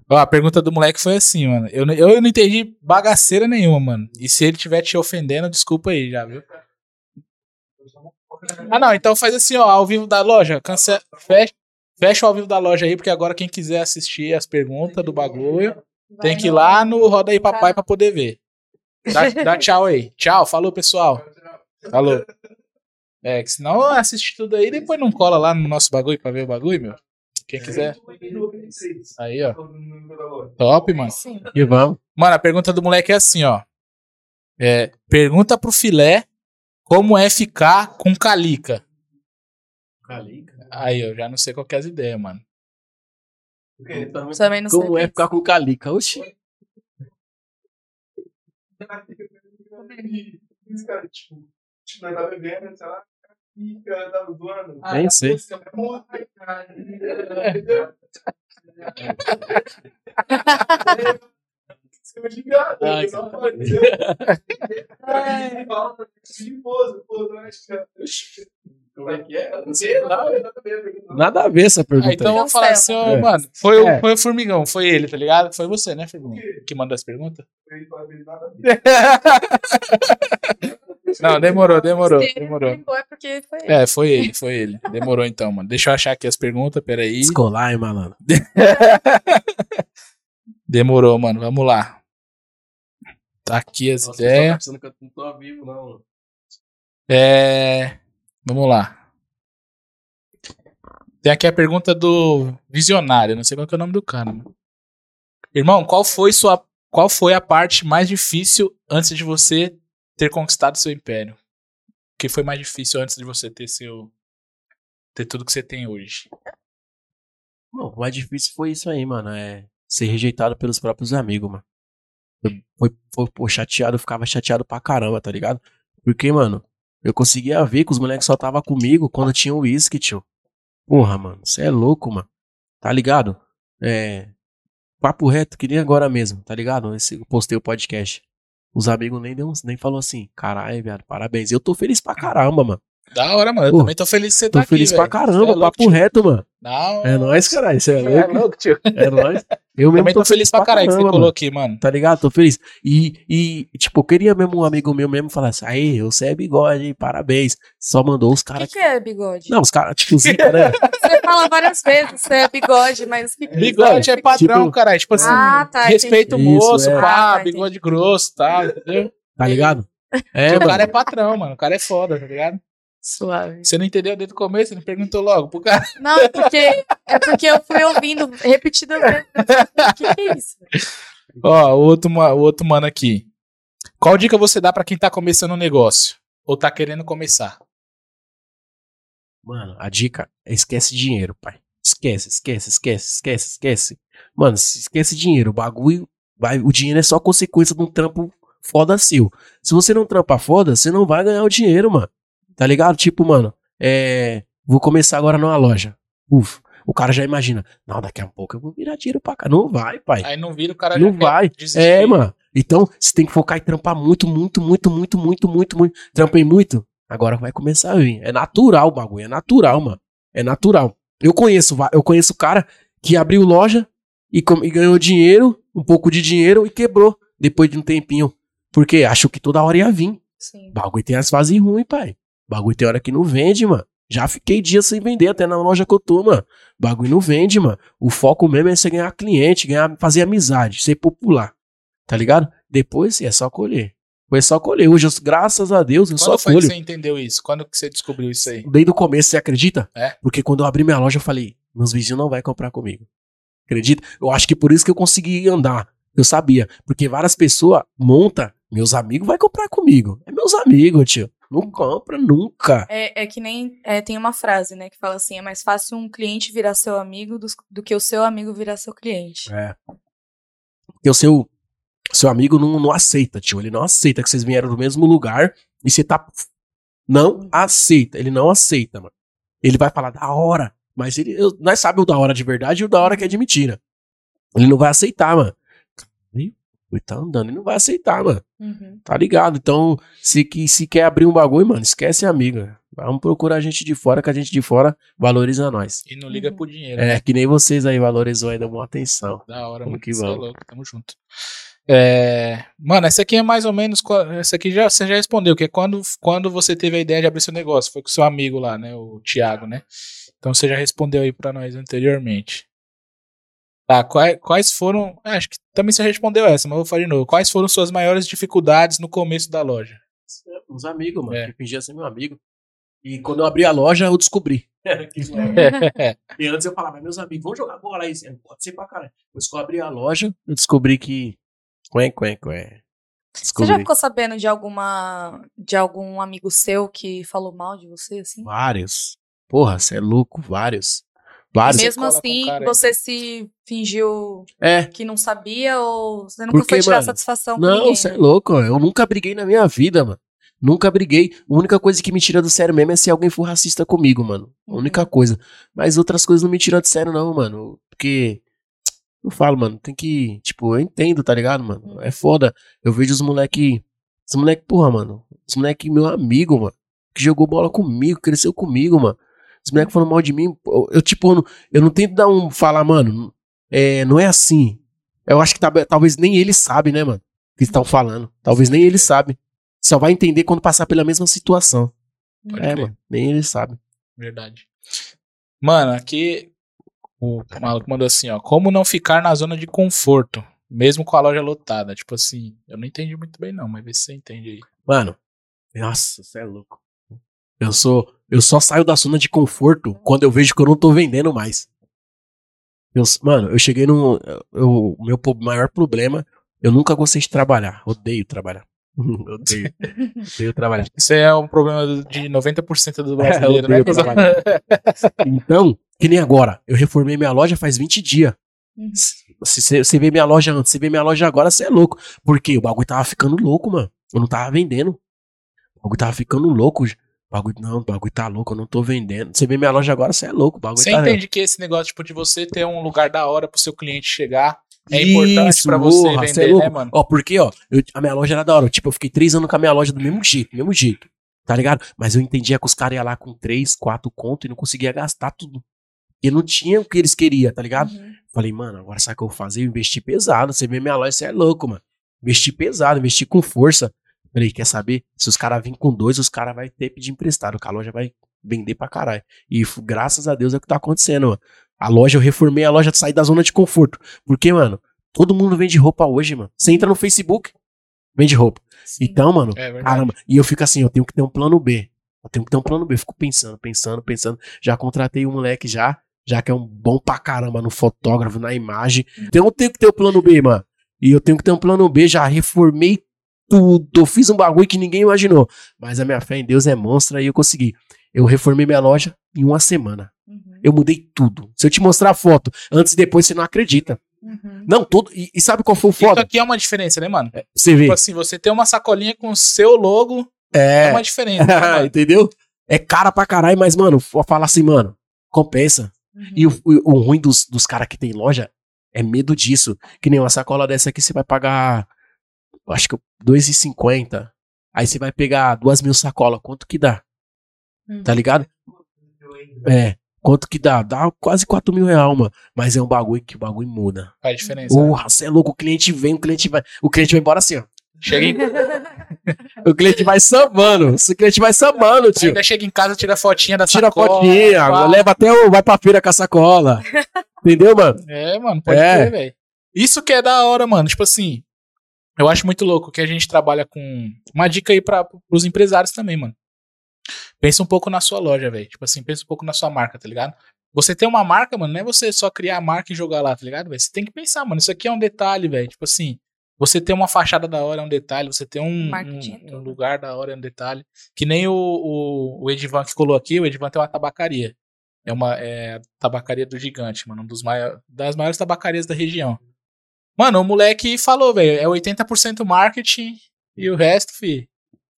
Ó, a pergunta do moleque foi assim, mano. Eu, não- eu não entendi bagaceira nenhuma, mano. E se ele estiver te ofendendo, desculpa aí já, viu? Ah, não, então faz assim, ó, ao vivo da loja, cancela, fecha, fecha o ao vivo da loja aí, porque agora quem quiser assistir as perguntas do bagulho, tem que ir lá no Roda aí Papai pra poder ver. Dá, dá tchau aí. Tchau, falou, pessoal. Falou. É, que senão assiste tudo aí, depois não cola lá no nosso bagulho pra ver o bagulho, meu. Quem quiser. Aí, ó. Top, mano. E vamos. Mano, a pergunta do moleque é assim, ó. É, pergunta pro filé como é ficar com calica. Aí, eu já não sei qual que é as ideias, mano. Também não sei. Como é ficar com calica? Oxi. Esse cara, tipo, tipo, nós tá bebendo, sei lá, o cara tá zoando. Nem sei. Como é que é? Não sei lá, nada a ver. Essa pergunta. Ah, então aí. vamos falar assim, ó, É. mano. Foi, o- É. foi o Formigão, foi ele, tá ligado? Foi você, né, Formigão? Que mandou as perguntas? Ele fala, nada a ver. [laughs] Não, demorou, demorou, demorou. É porque foi ele. É, foi ele, foi ele. Demorou então, mano. Deixa eu achar aqui as perguntas, peraí. Descolar, hein, malandro. [laughs] Demorou, mano. Vamos lá. Tá aqui as ideias. pensando que eu não tô ao vivo, não. É. Vamos lá. Tem aqui a pergunta do Visionário. Não sei qual que é o nome do cara. mano. Irmão, qual foi sua. Qual foi a parte mais difícil antes de você ter conquistado seu império? O que foi mais difícil antes de você ter seu. ter tudo que você tem hoje? Bom, o mais difícil foi isso aí, mano. É ser rejeitado pelos próprios amigos, mano. Foi, foi, pô, chateado, eu ficava chateado pra caramba, tá ligado? Porque, mano, eu conseguia ver que os moleques só tava comigo quando tinha o uísque, tio. Porra, mano, você é louco, mano. Tá ligado? É. Papo reto, que nem agora mesmo, tá ligado? Esse, eu postei o podcast. Os amigos nem, deu, nem falou assim, caralho, viado, parabéns. Eu tô feliz pra caramba, mano. Da hora, mano. Eu Pô, também tô feliz que você Tô tá aqui. feliz pra velho. caramba, é louco, papo tio. reto, mano. Não, É nóis, caralho, você é é louco. louco, tio. É nóis. [laughs] Eu mesmo Também tô feliz pra caralho que você mano. aqui, mano. Tá ligado? Tô feliz. E, e, tipo, eu queria mesmo um amigo meu mesmo falar assim, aí, você é bigode, hein? parabéns. Só mandou os O que, caras. que é bigode? Não, os caras, tipo, zica, né? [laughs] Você fala várias vezes, você é bigode, mas o que é Bigode é padrão, Tipo- caralho. Tipo assim, Ah, tá, respeita o entendi. moço, Isso, é. pá, Ah, tá, bigode grosso e tal, entendeu? Tá ligado? É, Porque o cara é patrão, mano. O cara é foda, tá ligado? Suave. Você não entendeu desde o começo, ele perguntou logo pro cara. Não, é porque, é porque eu fui ouvindo repetidamente. [laughs] O que, que é isso? Ó, o outro, o outro mano aqui. Qual dica você dá pra quem tá começando um negócio? Ou tá querendo começar? Mano, a dica é esquece dinheiro, pai. Esquece, esquece, esquece, esquece, esquece. Mano, esquece dinheiro. O bagulho, vai, o dinheiro é só consequência de um trampo foda seu. Se você não trampar foda, você não vai ganhar o dinheiro, mano. Tá ligado? Tipo, mano, é. Vou começar agora numa loja. Uf, o cara já imagina. Não, daqui a pouco eu vou virar dinheiro pra cá. Não vai, pai. Aí não vira, o cara Não vai. É, mano. Então, você tem que focar em trampar muito, muito, muito, muito, muito, muito, muito. Trampei muito. Agora vai começar a vir. É natural o bagulho. É natural, mano. É natural. Eu conheço, eu conheço cara que abriu loja e, e ganhou dinheiro, um pouco de dinheiro e quebrou depois de um tempinho. Porque achou que toda hora ia vir. Sim. Bagulho tem as fases ruins, pai. Bagulho tem hora que não vende, mano. Já fiquei dias sem vender, até na loja que eu tô, mano. Bagulho não vende, mano. O foco mesmo é você ganhar cliente, ganhar, fazer amizade, ser popular. Tá ligado? Depois é só colher. Foi só colher. Hoje, graças a Deus, eu Quando só foi que colho. você entendeu isso? Quando que você descobriu isso aí? Desde o começo, você acredita? É. Porque quando eu abri minha loja, eu falei, meus vizinhos não vão comprar comigo. Acredita? Eu acho que por isso que eu consegui andar. Eu sabia. Porque várias pessoas montam, meus amigos vai comprar comigo. É meus amigos, tio. Não compra nunca. É, é que nem. é, tem uma frase, né, que fala assim: é mais fácil um cliente virar seu amigo do, do que o seu amigo virar seu cliente. É. Porque o seu, seu amigo não, não aceita, tio. Ele não aceita que vocês vieram do mesmo lugar e você tá. Não aceita. Ele não aceita, mano. Ele vai falar da hora. Mas ele. eu- nós sabemos o da hora de verdade e o da hora que é de mentira. Ele não vai aceitar, mano. Ele tá andando, ele não vai aceitar, mano. Uhum. Tá ligado? Então, se, que, se quer abrir um bagulho, mano, esquece amigo. Vamos procurar gente de fora, que a gente de fora valoriza nós. E não liga Uhum. pro dinheiro. né? É, que nem vocês aí valorizou aí, dão uma atenção. Da hora, Vamos mano. que Cê é vamos. louco, tamo junto. É, Mano, essa aqui é mais ou menos. Essa aqui já, você já respondeu, que é quando, quando você teve a ideia de abrir seu negócio. Foi com seu amigo lá, né? O Thiago, né? Então você já respondeu aí pra nós anteriormente. Tá, quais, quais foram. ah, Acho que também você respondeu essa, mas eu vou falar de novo. Quais foram suas maiores dificuldades no começo da loja? Uns amigos, mano, É. que fingia ser meu amigo. E quando eu abri a loja, eu descobri. [laughs] [laughs] E antes eu falava, meus amigos, vamos jogar bola aí. Pode ser pra caralho. Depois que eu abri a loja, eu descobri que. Quen, quen, quen. Você Descobri. já ficou sabendo de alguma. de algum amigo seu que falou mal de você, assim? Vários. Porra, você é louco, vários. Vários. E mesmo assim, você se fingiu É. que não sabia ou você nunca Porque, foi tirar mano, satisfação com Não, ninguém? você é né? louco. Eu nunca briguei na minha vida, mano. Nunca briguei. A única coisa que me tira do sério mesmo é se alguém for racista comigo, mano. A Uhum. única coisa. Mas outras coisas não me tiram do sério, não, mano. Porque. Eu falo, mano, tem que. Tipo, eu entendo, tá ligado, mano? Uhum. É foda. Eu vejo os moleque. Os moleque, porra, mano. Os moleque, meu amigo, mano. Que jogou bola comigo, cresceu comigo, mano. Os moleque falando mal de mim. Eu, eu, tipo, eu não, eu não tento dar um. Falar, mano. É, não é assim. Eu acho que tá- talvez nem eles sabem, né, mano? O que estão falando. Talvez nem eles sabem. Só vai entender quando passar pela mesma situação. Pode é, crer. mano. Nem eles sabem. Verdade. Mano, aqui o maluco mandou assim, ó. Como não ficar na zona de conforto, mesmo com a loja lotada? Tipo assim, eu não entendi muito bem não, mas vê se você entende aí. Mano, nossa, você é louco. Eu sou. Eu só saio da zona de conforto quando eu vejo que eu não tô vendendo mais. Eu- mano, eu cheguei no. O meu maior problema, eu nunca gostei de trabalhar. Odeio trabalhar. [laughs] odeio. odeio trabalhar. Isso é um problema de 90% do [laughs] brasileiro, Eu né? Então, que nem agora. Eu reformei minha loja faz 20 dias. Uhum. Se você você vê minha loja antes, você vê minha loja agora, você é louco. Porque o bagulho tava ficando louco, mano. Eu não tava vendendo. O bagulho tava ficando louco. O bagulho, não, o bagulho tá louco, eu não tô vendendo. Você vê minha loja agora, você é louco. O bagulho Você tá entende que esse negócio tipo, de você ter um lugar da hora pro seu cliente chegar é importante pra você é vender, louco. né, mano? Ó, porque, ó, eu- a minha loja era da hora. Tipo, eu fiquei três anos com a minha loja do mesmo jeito, mesmo jeito. Tá ligado? Mas eu entendia que os caras iam lá com três, quatro conto e não conseguia gastar tudo. E não tinha o que eles queriam, tá ligado? Uhum. Falei, mano, agora sabe o que eu vou fazer? Eu investi pesado. Você vê minha loja, você é louco, mano. Investi pesado, investi com força. Falei, quer saber? Se os caras virem com dois, os caras vão ter que pedir emprestado. Que a loja vai vender pra caralho. E graças a Deus é o que tá acontecendo, mano. A loja, eu reformei a loja, saí da zona de conforto. Porque, mano, todo mundo vende roupa hoje, mano. Você entra no Facebook, vende roupa. Sim. Então, mano, É. Caramba, e eu fico assim, eu tenho que ter um plano B. Eu tenho que ter um plano B. Eu fico pensando, pensando, pensando. Já contratei um moleque já, já que é um bom pra caramba no fotógrafo, na imagem. Então eu tenho que ter o plano B, mano. E eu tenho que ter um plano B, já reformei tudo. Eu fiz um bagulho que ninguém imaginou. Mas a minha fé em Deus é monstra e eu consegui. Eu reformei minha loja em uma semana. Uhum. Eu mudei tudo. Se eu te mostrar a foto, antes e depois, você não acredita. Uhum. Não, tudo. E, e sabe qual foi o Isso foda? aqui é uma diferença, né, mano? Você vê. Tipo assim, você ter uma sacolinha com o seu logo é, É. uma diferença. né? [laughs] Entendeu? É cara pra caralho, mas, mano, vou falar assim, mano, compensa. Uhum. E o, o, o ruim dos, dos caras que tem loja é medo disso. Que nem uma sacola dessa aqui, você vai pagar, acho que 2,50. Aí você vai pegar duas mil sacolas, quanto que dá? Uhum. Tá ligado? É. Quanto que dá? Dá quase 4 mil reais, mano. Mas é um bagulho que o bagulho muda. Faz diferença. né? Porra, você é louco, o cliente vem, o cliente vai. O cliente vai embora assim, ó. Chega em, O cliente vai sambando. O cliente vai sambando, tio. ainda chega em casa, tira a fotinha da Tira a sacola, fotinha, pá. leva até o. Vai pra feira com a sacola. [laughs] Entendeu, mano? É, mano, pode É. velho. Isso que é da hora, mano. Tipo assim, eu acho muito louco que a gente trabalha com. Uma dica aí pra, pros empresários também, mano. Pensa um pouco na sua loja, velho. Tipo assim, pensa um pouco na sua marca, tá ligado? Você tem uma marca, mano, não é você só criar a marca e jogar lá, tá ligado, velho? Você tem que pensar, mano. Isso aqui é um detalhe, velho. Tipo assim, você ter uma fachada da hora é um detalhe, você ter um, é um- um tudo. lugar da hora é um detalhe. Que nem o, o, o Edivan que colou aqui, o Edivan tem uma tabacaria. É uma é, tabacaria do gigante, mano. Um dos maiores, das maiores tabacarias da região. Mano, o moleque falou, velho, é 80% marketing e o resto, fi.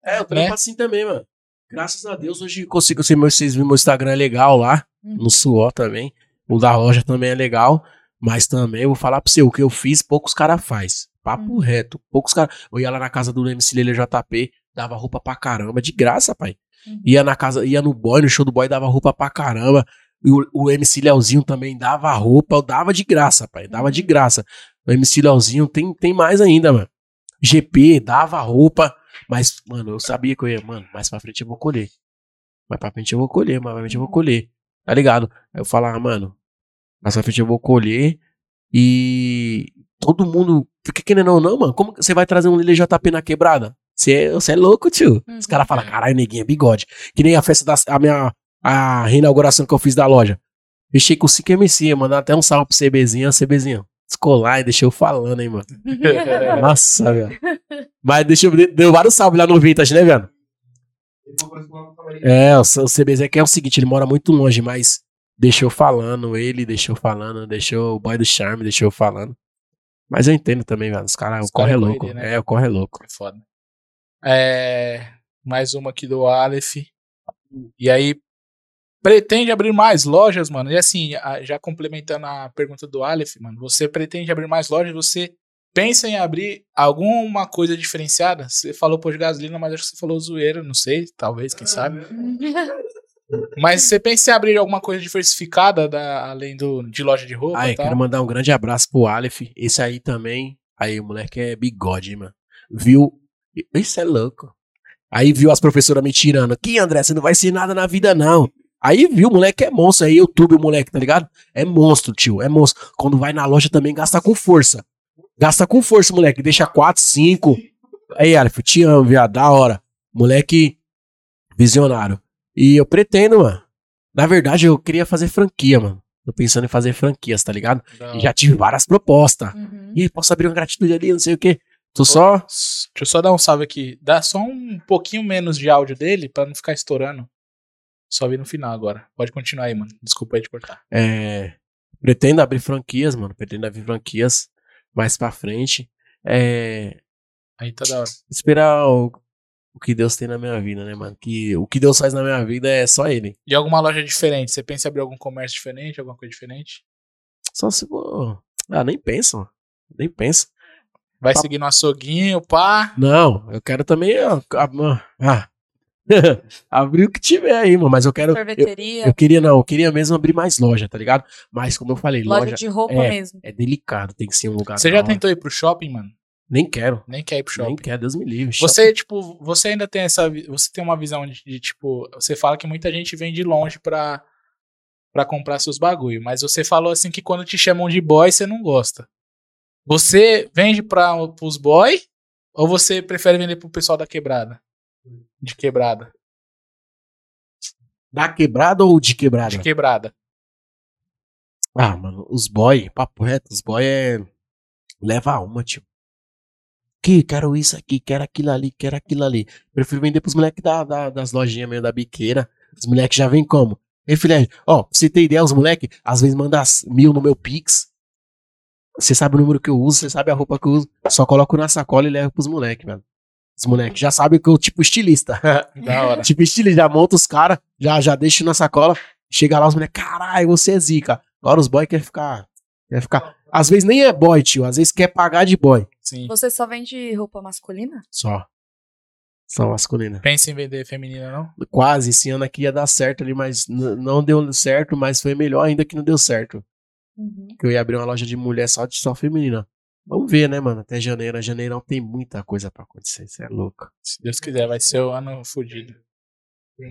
É, eu trampo assim também, mano. Graças a Deus, hoje consigo ser meu, vocês meu Instagram é legal lá, Uhum. no suor também. O da loja também é legal, mas também eu vou falar pra você, o que eu fiz, poucos caras faz. Papo Uhum. reto, poucos caras. Eu ia lá na casa do MC Lele JP, dava roupa pra caramba, de graça, pai. Uhum. Ia na casa, ia no boy, no show do boy, dava roupa pra caramba. E o, o MC Leozinho também dava roupa, eu dava de graça, pai. Dava de graça. O MC Leozinho tem, tem mais ainda, mano. GP, dava roupa. Mas, mano, eu sabia que eu ia, mano, mais pra frente eu vou colher. Mais pra frente eu vou colher, mais pra frente eu vou colher. Tá ligado? Aí eu falava, mano, mais pra frente eu vou colher e todo mundo fica querendo ou não, mano. Como você vai trazer um Lele JP na quebrada? Você é, é louco, tio. Uhum. Os caras falam, caralho, neguinho, é bigode. Que nem a festa da a minha a reinauguração que eu fiz da loja. Fechei com o 5 MC, mandar até um salve pro CBzinho, CBzinho. Descolar e deixou falando, hein, mano. [laughs] Nossa, velho. Mas deixa eu. Deu vários salves lá no Vintage, né, velho? É, o, CBZ aqui é o seguinte, ele mora muito longe, mas deixou falando, ele deixou falando, deixou o boy do Charme, deixou falando. Mas eu entendo também, velho. Os caras, o corre é cara é louco. correria, né? É, o corre é louco. É foda. É, mais uma aqui do Aleph. E aí, pretende abrir mais lojas, mano? E assim, já complementando a pergunta do Aleph, mano, você pretende abrir mais lojas? Você pensa em abrir alguma coisa diferenciada? Você falou pôr de gasolina, mas acho que você falou zoeira, não sei, talvez, quem sabe. [laughs] Mas você pensa em abrir alguma coisa diversificada da, além do, de loja de roupa Ai, tal? quero mandar um grande abraço pro Aleph. Esse aí também. Aí, o moleque é bigode, hein, mano. Viu? Isso é louco. Aí viu as professoras me tirando. Que, André, você não vai ser nada na vida, não. Aí viu, o moleque é monstro. Aí, YouTube, o moleque, tá ligado? É monstro, tio. É monstro. Quando vai na loja também, gasta com força. Gasta com força, moleque. Deixa 4, 5. Aí, Aleph, te amo, viado. Da hora. Moleque visionário. E eu pretendo, mano. Na verdade, eu queria fazer franquia, mano. Tô pensando em fazer franquias, tá ligado? E já tive várias propostas. Uhum. E aí, posso abrir uma gratitude ali, não sei o quê. Tô só. Deixa eu só dar um salve aqui. Dá só um pouquinho menos de áudio dele pra não ficar estourando. Só vi no final agora. Pode continuar aí, mano. Desculpa aí te cortar. É, pretendo abrir franquias, mano. Pretendo abrir franquias mais pra frente. É, Aí tá da hora. esperar o, o que Deus tem na minha vida, né, mano? Que, o que Deus faz na minha vida é só Ele. E alguma loja diferente? Você pensa em abrir algum comércio diferente, alguma coisa diferente? Só se for. Ah, nem pensa, mano. Nem pensa. Vai seguir no açouguinho, pá. Não, eu quero também. ah, ah. [laughs] abrir o que tiver aí, mano. Mas eu quero. Eu, Sorveteria, eu queria, não, eu queria mesmo abrir mais loja, tá ligado? Mas, como eu falei, loja, loja, de roupa é. mesmo. é delicado, tem que ser um lugar. Você já hora. tentou ir pro shopping, mano? Nem quero. Nem quer ir pro Nem shopping. quero, Deus me livre. Você, tipo, você ainda tem essa. Você tem uma visão de, de, tipo. Você fala que muita gente vem de longe pra, pra comprar seus bagulho. Mas você falou assim que quando te chamam de boy, você não gosta. Você vende pra, pros boy? Ou você prefere vender pro pessoal da quebrada? De quebrada. Da quebrada ou de quebrada? De quebrada. Ah, mano, os boy, papo reto, os boy é. Leva uma, tio. Que, quero isso aqui, quero aquilo ali, quero aquilo ali. Prefiro vender pros moleques da, da- das lojinhas meio da biqueira. Os moleques já vêm como? Ei, filé, ó, pra você ter ideia, os moleques às vezes mandam mil no meu Pix. Você sabe o número que eu uso, você sabe a roupa que eu uso. Só coloco na sacola e levo pros moleques, velho. Os moleques já sabem que eu, tipo, estilista. [laughs] da hora. Tipo, estilo, já monta os caras, já, já deixa na sacola. Chega lá, os moleques, caralho, você é zica. Agora os boy quer ficar. Quer ficar. Às vezes nem é boy, tio. Às vezes quer pagar de boy. Sim. Você só vende roupa masculina? Só. Só masculina. Pensa em vender feminina, não? Quase, esse ano aqui ia dar certo ali, mas não deu certo, mas foi melhor ainda que não deu certo. Uhum. Que eu ia abrir uma loja de mulher só de só feminina. Vamos ver, né, mano? Até janeiro. Janeirão tem muita coisa pra acontecer. Isso é louco. Se Deus quiser, vai ser o ano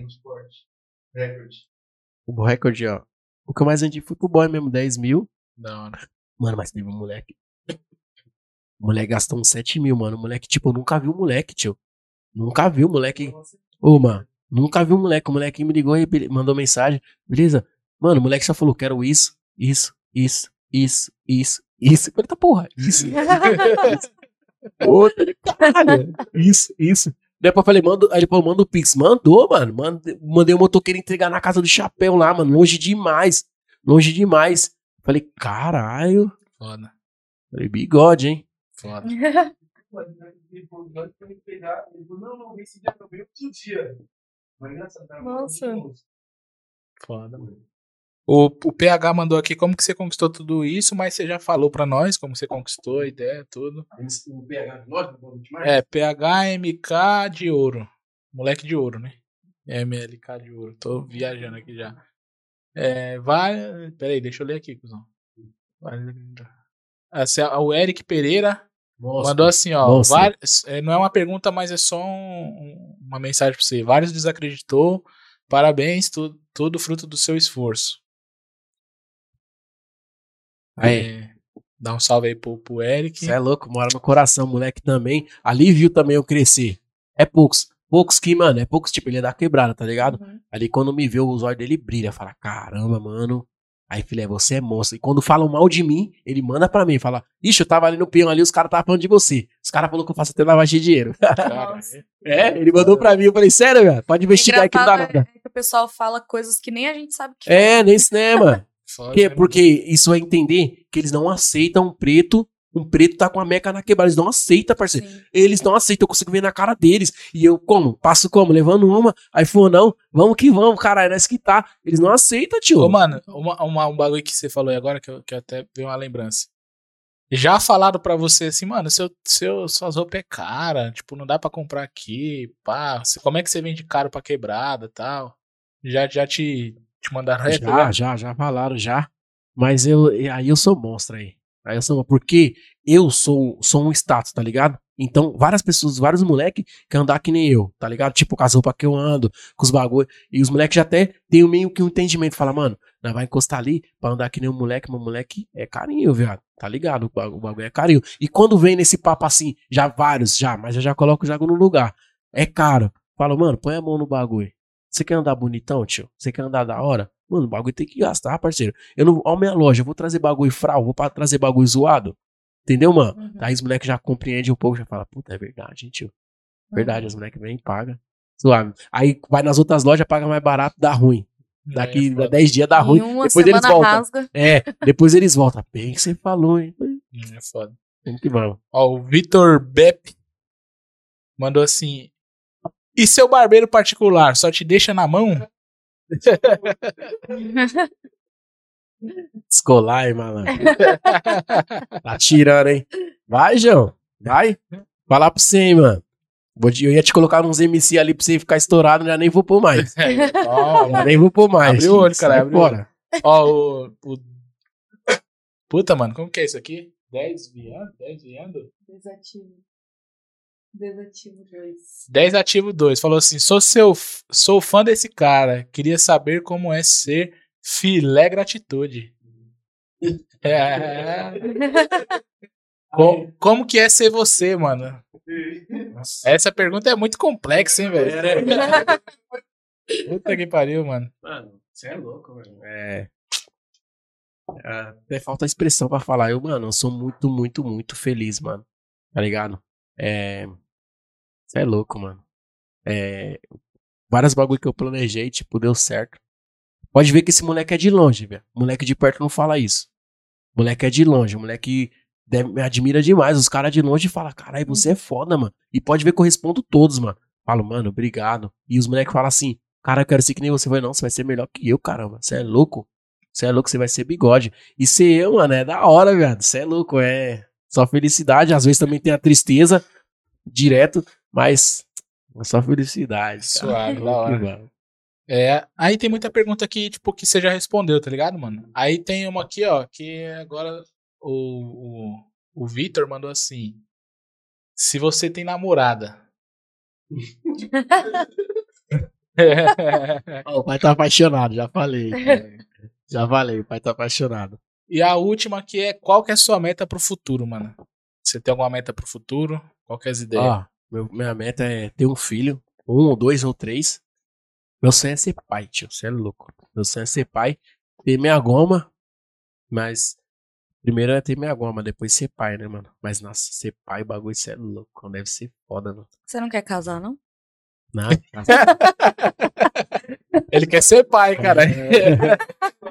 esporte. Recorde. O recorde, ó. O que eu mais vendi foi pro boy mesmo, 10 mil. Da hora. Mano, mas teve um moleque. O moleque gastou uns 7 mil, mano. O moleque, tipo, eu nunca vi um moleque, tio. Nunca vi um moleque. Ô, mano, nunca vi um moleque. O moleque me ligou e mandou mensagem. Beleza? Mano, o moleque só falou: quero isso, isso, isso, isso, isso, isso. Falei, tá porra, isso. [laughs] Outra, caralho. Isso, isso. Depois eu falei, manda, aí ele falou, manda o Pix. Mandou, mano. Manda, mandei o motoqueiro entregar na casa do chapéu lá, mano. Longe demais. Longe demais. Falei, caralho. Foda. Falei, bigode, hein? Foda. Tá? Nossa. Foda, mano. O, o PH mandou aqui como que você conquistou tudo isso, mas você já falou pra nós como você conquistou a ideia, tudo. O PH, lógico, demais. É, PHMK de ouro. Moleque de ouro, né? MLK de ouro. Tô viajando aqui já. É, vai. Peraí, deixa eu ler aqui, cuzão. Assim, o Eric Pereira mandou assim, ó. Vários- é, não é uma pergunta, mas é só um- uma mensagem pra você. Vários desacreditou. Parabéns, tu- tudo fruto do seu esforço. Aí, É, dá um salve aí pro, pro Eric. você é louco, mora no coração, moleque também. Ali viu também eu crescer. É poucos. Poucos que, mano, é poucos, tipo, ele é da quebrada, tá ligado? Uhum. Ali quando me vê, os olhos dele brilha. Fala, caramba, mano. Aí, filé, você é monstro. E quando falam mal de mim, ele manda pra mim. Fala, ixi, eu tava ali no peão ali, os caras estavam falando de você. Os caras falaram que eu faço até lavagem de dinheiro. Cara, [laughs] Nossa. É, ele mandou pra mim. Eu falei, sério, velho? Pode investigar aí que não dá nada. é que o pessoal fala coisas que nem a gente sabe que É, nem cinema. Foda, Porque, né, porque isso é entender que eles não aceitam um preto. Um preto tá com a meca na quebrada. Eles não aceitam, parceiro. Sim. Eles não aceitam, eu consigo ver na cara deles. E eu, como? Passo como? Levando uma, aí falou, não, vamos que vamos, caralho, nós que tá. Eles não aceitam, tio. Ô, mano, uma, uma- um bagulho que você falou aí agora, que eu, que eu até veio uma lembrança. Já falaram pra você assim, mano, seu, seu, suas roupas é cara, tipo, não dá pra comprar aqui, pá. Como é que você vende caro pra quebrada e tal? Já, já te, te mandaram rap, já, né? já, já falaram, já. Mas eu, aí eu sou monstro aí. Aí eu sou, porque eu sou, sou um status, tá ligado? Então, várias pessoas, vários moleques querem andar que nem eu, tá ligado? Tipo, com as roupas que eu ando, com os bagulho. E os moleques já até têm meio que um entendimento. Fala, mano, nós vai encostar ali pra andar que nem um moleque, mas moleque é carinho, viado. Tá ligado? O bagulho, o bagulho é carinho. E quando vem nesse papo assim, já vários, já, mas eu já coloco o jago no lugar. É caro. Falo, mano, põe a mão no bagulho. Você quer andar bonitão, tio? Você quer andar da hora? Mano, o bagulho tem que gastar, parceiro. Eu não, ó, minha loja, eu vou trazer bagulho fral, vou pra trazer bagulho zoado. Entendeu, mano? Uhum. Aí os moleques já compreendem um pouco, já fala, puta, é verdade, hein, tio. Verdade, os moleques vêm e pagam. Suave. Aí vai nas outras lojas, paga mais barato, dá ruim. Daqui É, a foda. 10 dias dá ruim. Depois eles voltam. rasga. É, depois eles voltam. Bem que você falou, hein? Hum, É foda. Vamos que vamos. Ó, o Vitor Bepp mandou assim: E seu barbeiro particular só te deixa na mão? [laughs] Descolar, hein, malandro. [laughs] tá tirando, hein? Vai, João. Vai. Falar pra você, hein, mano. Eu ia te colocar uns MC ali pra você ficar estourado, já nem vou pôr mais. Ó, [laughs] Já nem vou pôr mais. Abriu o olho, cara, fora. Ó, o, o- Puta, mano, como que é isso aqui? 10 viando? 10 viando? Desativo. Desativo 2. 10 ativo 2. Falou assim: sou seu sou fã desse cara. Queria saber como é ser filé gratitude. É. [laughs] Co- como que é ser você, mano? Essa pergunta é muito complexa, hein, velho? [laughs] Puta que pariu, mano. Mano, você é louco, mano. É. É, Até falta expressão pra falar. Eu, mano, eu sou muito, muito, muito feliz, mano. Tá ligado? É. Você é louco, mano. É. Várias bagulho que eu planejei, tipo, deu certo. Pode ver que esse moleque é de longe, velho. Moleque de perto não fala isso. Moleque é de longe. Moleque deve- me admira demais. Os caras de longe falam, caralho, você é foda, mano. E pode ver que eu respondo todos, mano. Falo, mano, obrigado. E os moleques falam assim, cara, eu quero ser que nem você. Vai, não, você vai ser melhor que eu, caramba. Você é louco? Você é louco, você vai ser bigode. E ser eu, mano, é da hora, velho. Você é louco, é só felicidade. Às vezes também tem a tristeza, direto, mas Só felicidade. cara. Suave, da [laughs] que hora. É, aí tem muita pergunta aqui, tipo, que você já respondeu, tá ligado, mano? Aí tem uma aqui, ó, que agora o, o, o Vitor mandou assim. Se você tem namorada. [laughs] Ó, o pai tá apaixonado, já falei. [laughs] cara. já falei, o pai tá apaixonado. e a última aqui é qual que é a sua meta pro futuro, mano? Você tem alguma meta pro futuro? Qual que é as ideias? Meu- minha meta é ter um filho, um ou dois ou três. Meu sonho é ser pai, tio. Você é louco. Meu sonho é ser pai, ter minha goma, mas primeiro é ter minha goma, depois ser pai, né, mano? Mas nossa, ser pai, o bagulho, você é louco. Deve ser foda, mano. Você não quer casar, não? Não, [laughs] Ele quer ser pai, cara.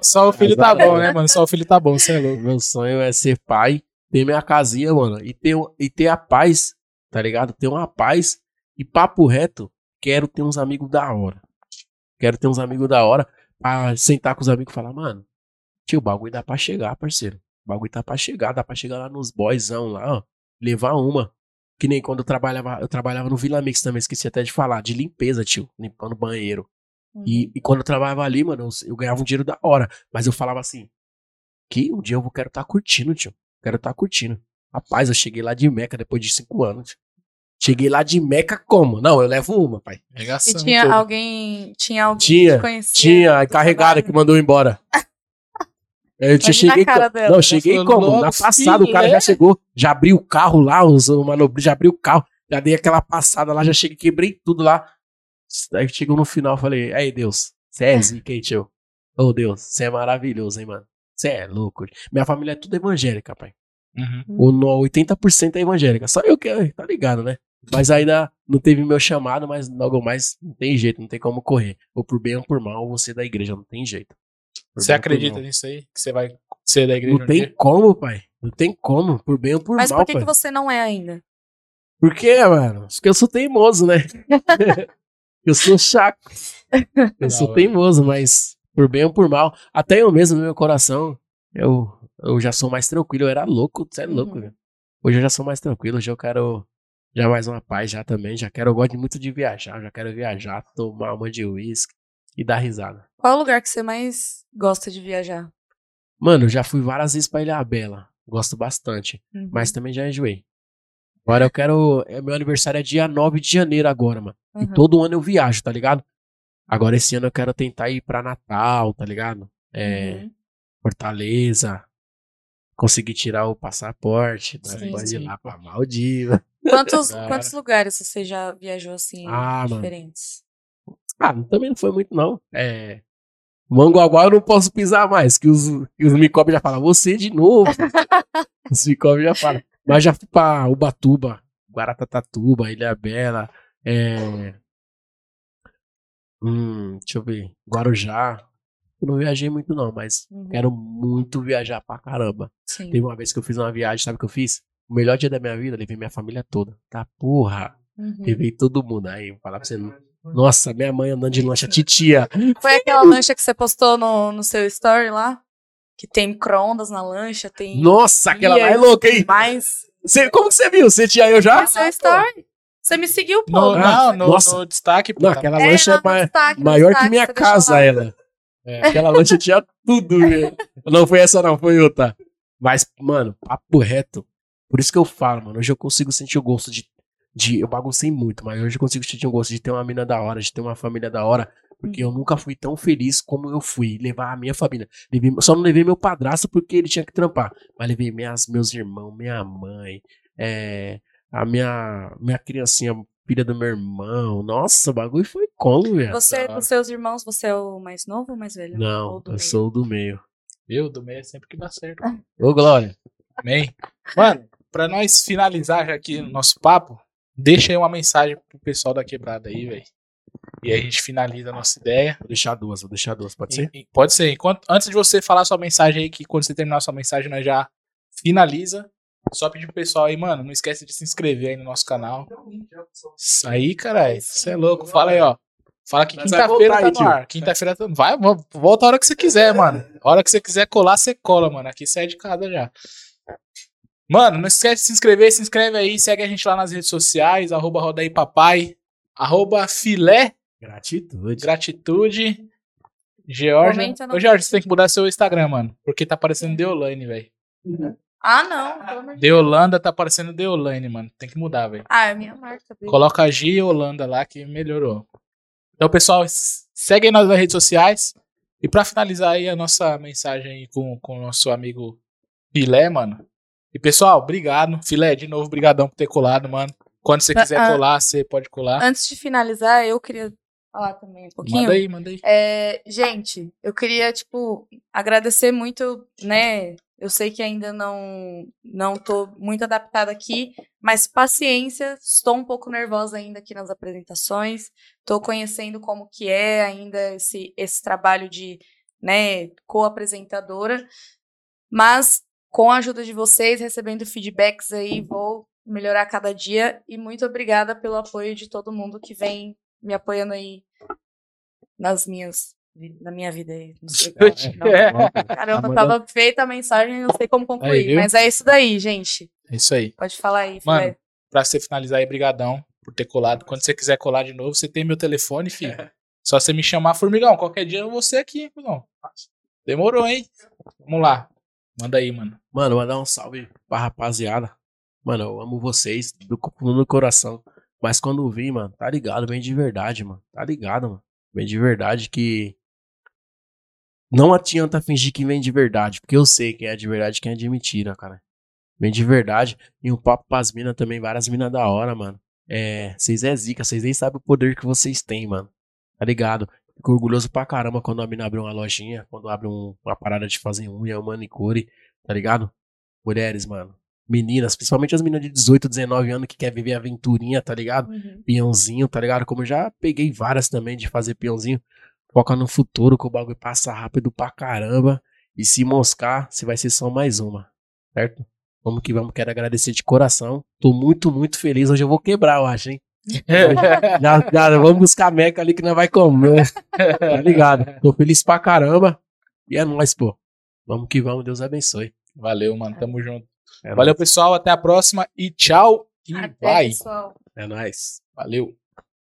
Só o filho tá bom, né, mano? Só o filho tá bom, você é louco. Meu sonho é ser pai, ter minha casinha, mano, e ter, e ter a paz, tá ligado? Ter uma paz e papo reto. Quero ter uns amigos da hora. Quero ter uns amigos da hora pra sentar com os amigos e falar, mano, tio, o bagulho dá pra chegar, parceiro. O bagulho tá pra chegar, dá pra chegar lá nos boyzão lá, ó. Levar uma. Que nem quando eu trabalhava, eu trabalhava no Vila Mix também, esqueci até de falar, de limpeza, tio, limpando banheiro. E, e quando eu trabalhava ali, mano, eu, eu ganhava um dinheiro da hora. Mas eu falava assim, que um dia eu vou- quero estar curtindo, tio. Quero estar curtindo. Rapaz, eu cheguei lá de Meca depois de cinco anos. tio. Cheguei lá de Meca como? Não, eu levo uma, pai. E Regaçando tinha tudo. alguém. Tinha alguém Tinha, que te conhecia. Tinha a do encarregada que trabalho? mandou embora. [laughs] Eu te Imagina a cheguei cara co- dela. Não, Ela cheguei falou, como? Na "Nossa, passada o cara já é?" chegou, já abriu o carro lá, os o manobro, já abriu o carro, já dei aquela passada lá, já cheguei, quebrei tudo lá. Aí chegou no final, falei, aí Deus, você é zica, hein, tio? Ô Deus, você é maravilhoso, hein, mano? Você é louco. Minha família é tudo evangélica, pai. Uhum. O no- 80% é evangélica. Só eu que, tá ligado, né? Mas ainda não teve meu chamado, mas logo mais não tem jeito, não tem como correr. Ou por bem ou por mal, você da igreja, não tem jeito. Por Você ou acredita nisso aí? Que você vai ser da igreja Não tem dia? como, pai. Não tem como, por bem ou por Mas mal, por que, pai. que você não é ainda? Por quê, mano? Porque eu sou teimoso, né? [laughs] eu sou chato. [laughs] Eu Da sou teimoso, mas por bem ou por mal, até eu mesmo no meu coração, eu, eu já sou mais tranquilo. Eu era louco, você é louco, Uhum. velho. Hoje eu já sou mais tranquilo, hoje eu quero já mais uma paz já também, já quero, eu gosto muito de viajar, já quero viajar, tomar uma de uísque e dar risada. Qual é o lugar que você mais gosta de viajar? Mano, eu já fui várias vezes pra Ilha Bela, gosto bastante, Uhum. mas também já enjoei. Agora eu quero, é, meu aniversário é dia 9 de janeiro agora, mano. E Uhum. todo ano eu viajo, tá ligado? Agora esse ano eu quero tentar ir pra Natal, tá ligado? É, Uhum. Fortaleza. Conseguir tirar o passaporte, nós Sim, pode ir sim. lá pra Maldiva. [laughs] Quantos, quantos lugares você já viajou assim, Ah, mano. diferentes? Ah, também não foi muito, não. É. Manguaguá eu não posso pisar mais, que os, que os micóbios já falam, você de novo. [laughs] os micóbios já falam. Mas já fui pra Ubatuba, Guaratatatuba, Ilha Bela, é. Hum, deixa eu ver. Guarujá. Eu não viajei muito, não, mas Uhum. quero muito viajar pra caramba. Sim. Teve uma vez que eu fiz uma viagem, sabe o que eu fiz? O melhor dia da minha vida, levei minha família toda. Tá, porra. Uhum. Levei todo mundo. Aí, vou falar pra você. Nossa, minha mãe andando de lancha, titia. Foi aquela lancha que você postou no, no seu story lá? Que tem micro-ondas na lancha, tem. Nossa, aquela lá é aí, louca, hein? Mais. Você, como que você viu? Você tinha eu já? No seu story. Você me seguiu, pô. No, Ah, não, no, nossa. no destaque, pô. Não, tá- aquela É, lancha é no ma- destaque, no maior destaque, que minha casa, lá. ela. É. Aquela lancha tinha tudo, velho. Não foi essa, não, foi outra. Mas, mano, papo reto. Por isso que eu falo, mano. Hoje eu consigo sentir o gosto de. de eu baguncei muito, mas hoje eu consigo sentir o gosto de ter uma mina da hora, de ter uma família da hora. Porque eu nunca fui tão feliz como eu fui. Levar a minha família. Levei- só não levei meu padrasto porque ele tinha que trampar. Mas levei minhas, meus irmãos, minha mãe, é, a minha, minha criancinha, filha do meu irmão. Nossa, o bagulho foi como, velho. Você, dos seus irmãos, você é o mais novo ou mais velho? Não, Ou do eu meio? sou o do meio. Viu? Do meio é sempre que dá certo. [laughs] Ô, Glória. Amém? Mano, pra nós finalizar já aqui o nosso papo, deixa aí uma mensagem pro pessoal da quebrada aí, velho. E aí a gente finaliza a nossa ideia. Vou deixar duas, vou deixar duas, pode ser? E- e- pode ser. Enquanto, antes de você falar sua mensagem aí, que quando você terminar sua mensagem, nós já finaliza. Só pedir pro pessoal aí, mano, não esquece de se inscrever aí no nosso canal. Isso aí, caralho. Você é louco. Fala aí, ó. Fala que vai quinta-feira tá aí, no tio. ar. Quinta-feira tá... Vai, vo- volta a hora que você quiser, mano. A hora que você quiser colar, você cola, mano. Aqui você é de casa já. Mano, não esquece de se inscrever. Se inscreve aí. Segue a gente lá nas redes sociais. Arroba Roda aí Papai. Arroba filé, Gratitude. gratitude, no Ô, Georgia, você tem que mudar seu Instagram, mano. Porque tá parecendo Deolane, velho. Ah, não. pelo amor de. Deolanda tá parecendo Deolane, mano. Tem que mudar, velho. Ah, é minha marca. dele. Coloca a G e Holanda lá que melhorou. Então, pessoal, s- segue aí nas redes sociais. E pra finalizar aí a nossa mensagem aí com, com o nosso amigo Filé, mano. E pessoal, obrigado. Filé, de novo, brigadão por ter colado, mano. Quando você quiser Ah, colar, você pode colar. Antes de finalizar, eu queria falar também um pouquinho. Manda aí, manda aí. É, gente, eu queria, tipo, agradecer muito, né? Eu sei que ainda não não tô muito adaptada aqui, mas paciência, estou um pouco nervosa ainda aqui nas apresentações. Tô conhecendo como que é ainda esse esse trabalho de, né, co-apresentadora. Mas com a ajuda de vocês, recebendo feedbacks aí, vou melhorar cada dia e muito obrigada pelo apoio de todo mundo que vem me apoiando aí nas minhas na minha vida aí. Não sei como é, não. É. Caramba, Tá tava feita a mensagem, não sei como Aí, concluir. viu? mas é isso daí, gente. É isso aí. Pode falar aí, Mano, Filé. Pra você finalizar aí, brigadão por ter colado. Quando você quiser colar de novo, você tem meu telefone, filho. [laughs] Só você me chamar, Formigão. Qualquer dia eu vou ser aqui, Formigão. Demorou, hein? Vamos lá. Manda aí, mano. Mano, mandar um salve pra rapaziada. Mano, eu amo vocês do co- no coração. Mas quando vi, mano, tá ligado, bem de verdade, mano. Tá ligado, mano. Bem de verdade que. Não adianta fingir que vem de verdade, porque eu sei quem é de verdade e quem é de mentira, cara. Vem de verdade. E um papo pras minas também, várias minas da hora, mano. É, vocês é zica, vocês nem sabem o poder que vocês têm, mano. Tá ligado? Fico orgulhoso pra caramba quando a mina abre uma lojinha, quando abre um- uma parada de fazer unha, um manicure, tá ligado? Mulheres, mano. Meninas, principalmente as meninas de 18, 19 anos que quer viver aventurinha, tá ligado? Uhum. Peãozinho, tá ligado? Como eu já peguei várias também de fazer peãozinho. Foca no futuro, que o bagulho passa rápido pra caramba. E se moscar, você vai ser só mais uma, certo? Vamos que vamos, quero agradecer de coração. Tô muito, muito feliz. Hoje eu vou quebrar, eu acho, hein? [laughs] Já, já, vamos buscar meca ali que nós vai comer. Tá ligado? Tô feliz pra caramba. E é nóis, pô. Vamos que vamos, Deus abençoe. Valeu, mano. Tamo junto. É Valeu, nóis. pessoal. Até a próxima. E tchau. E Até, vai. pessoal. É nóis. Valeu.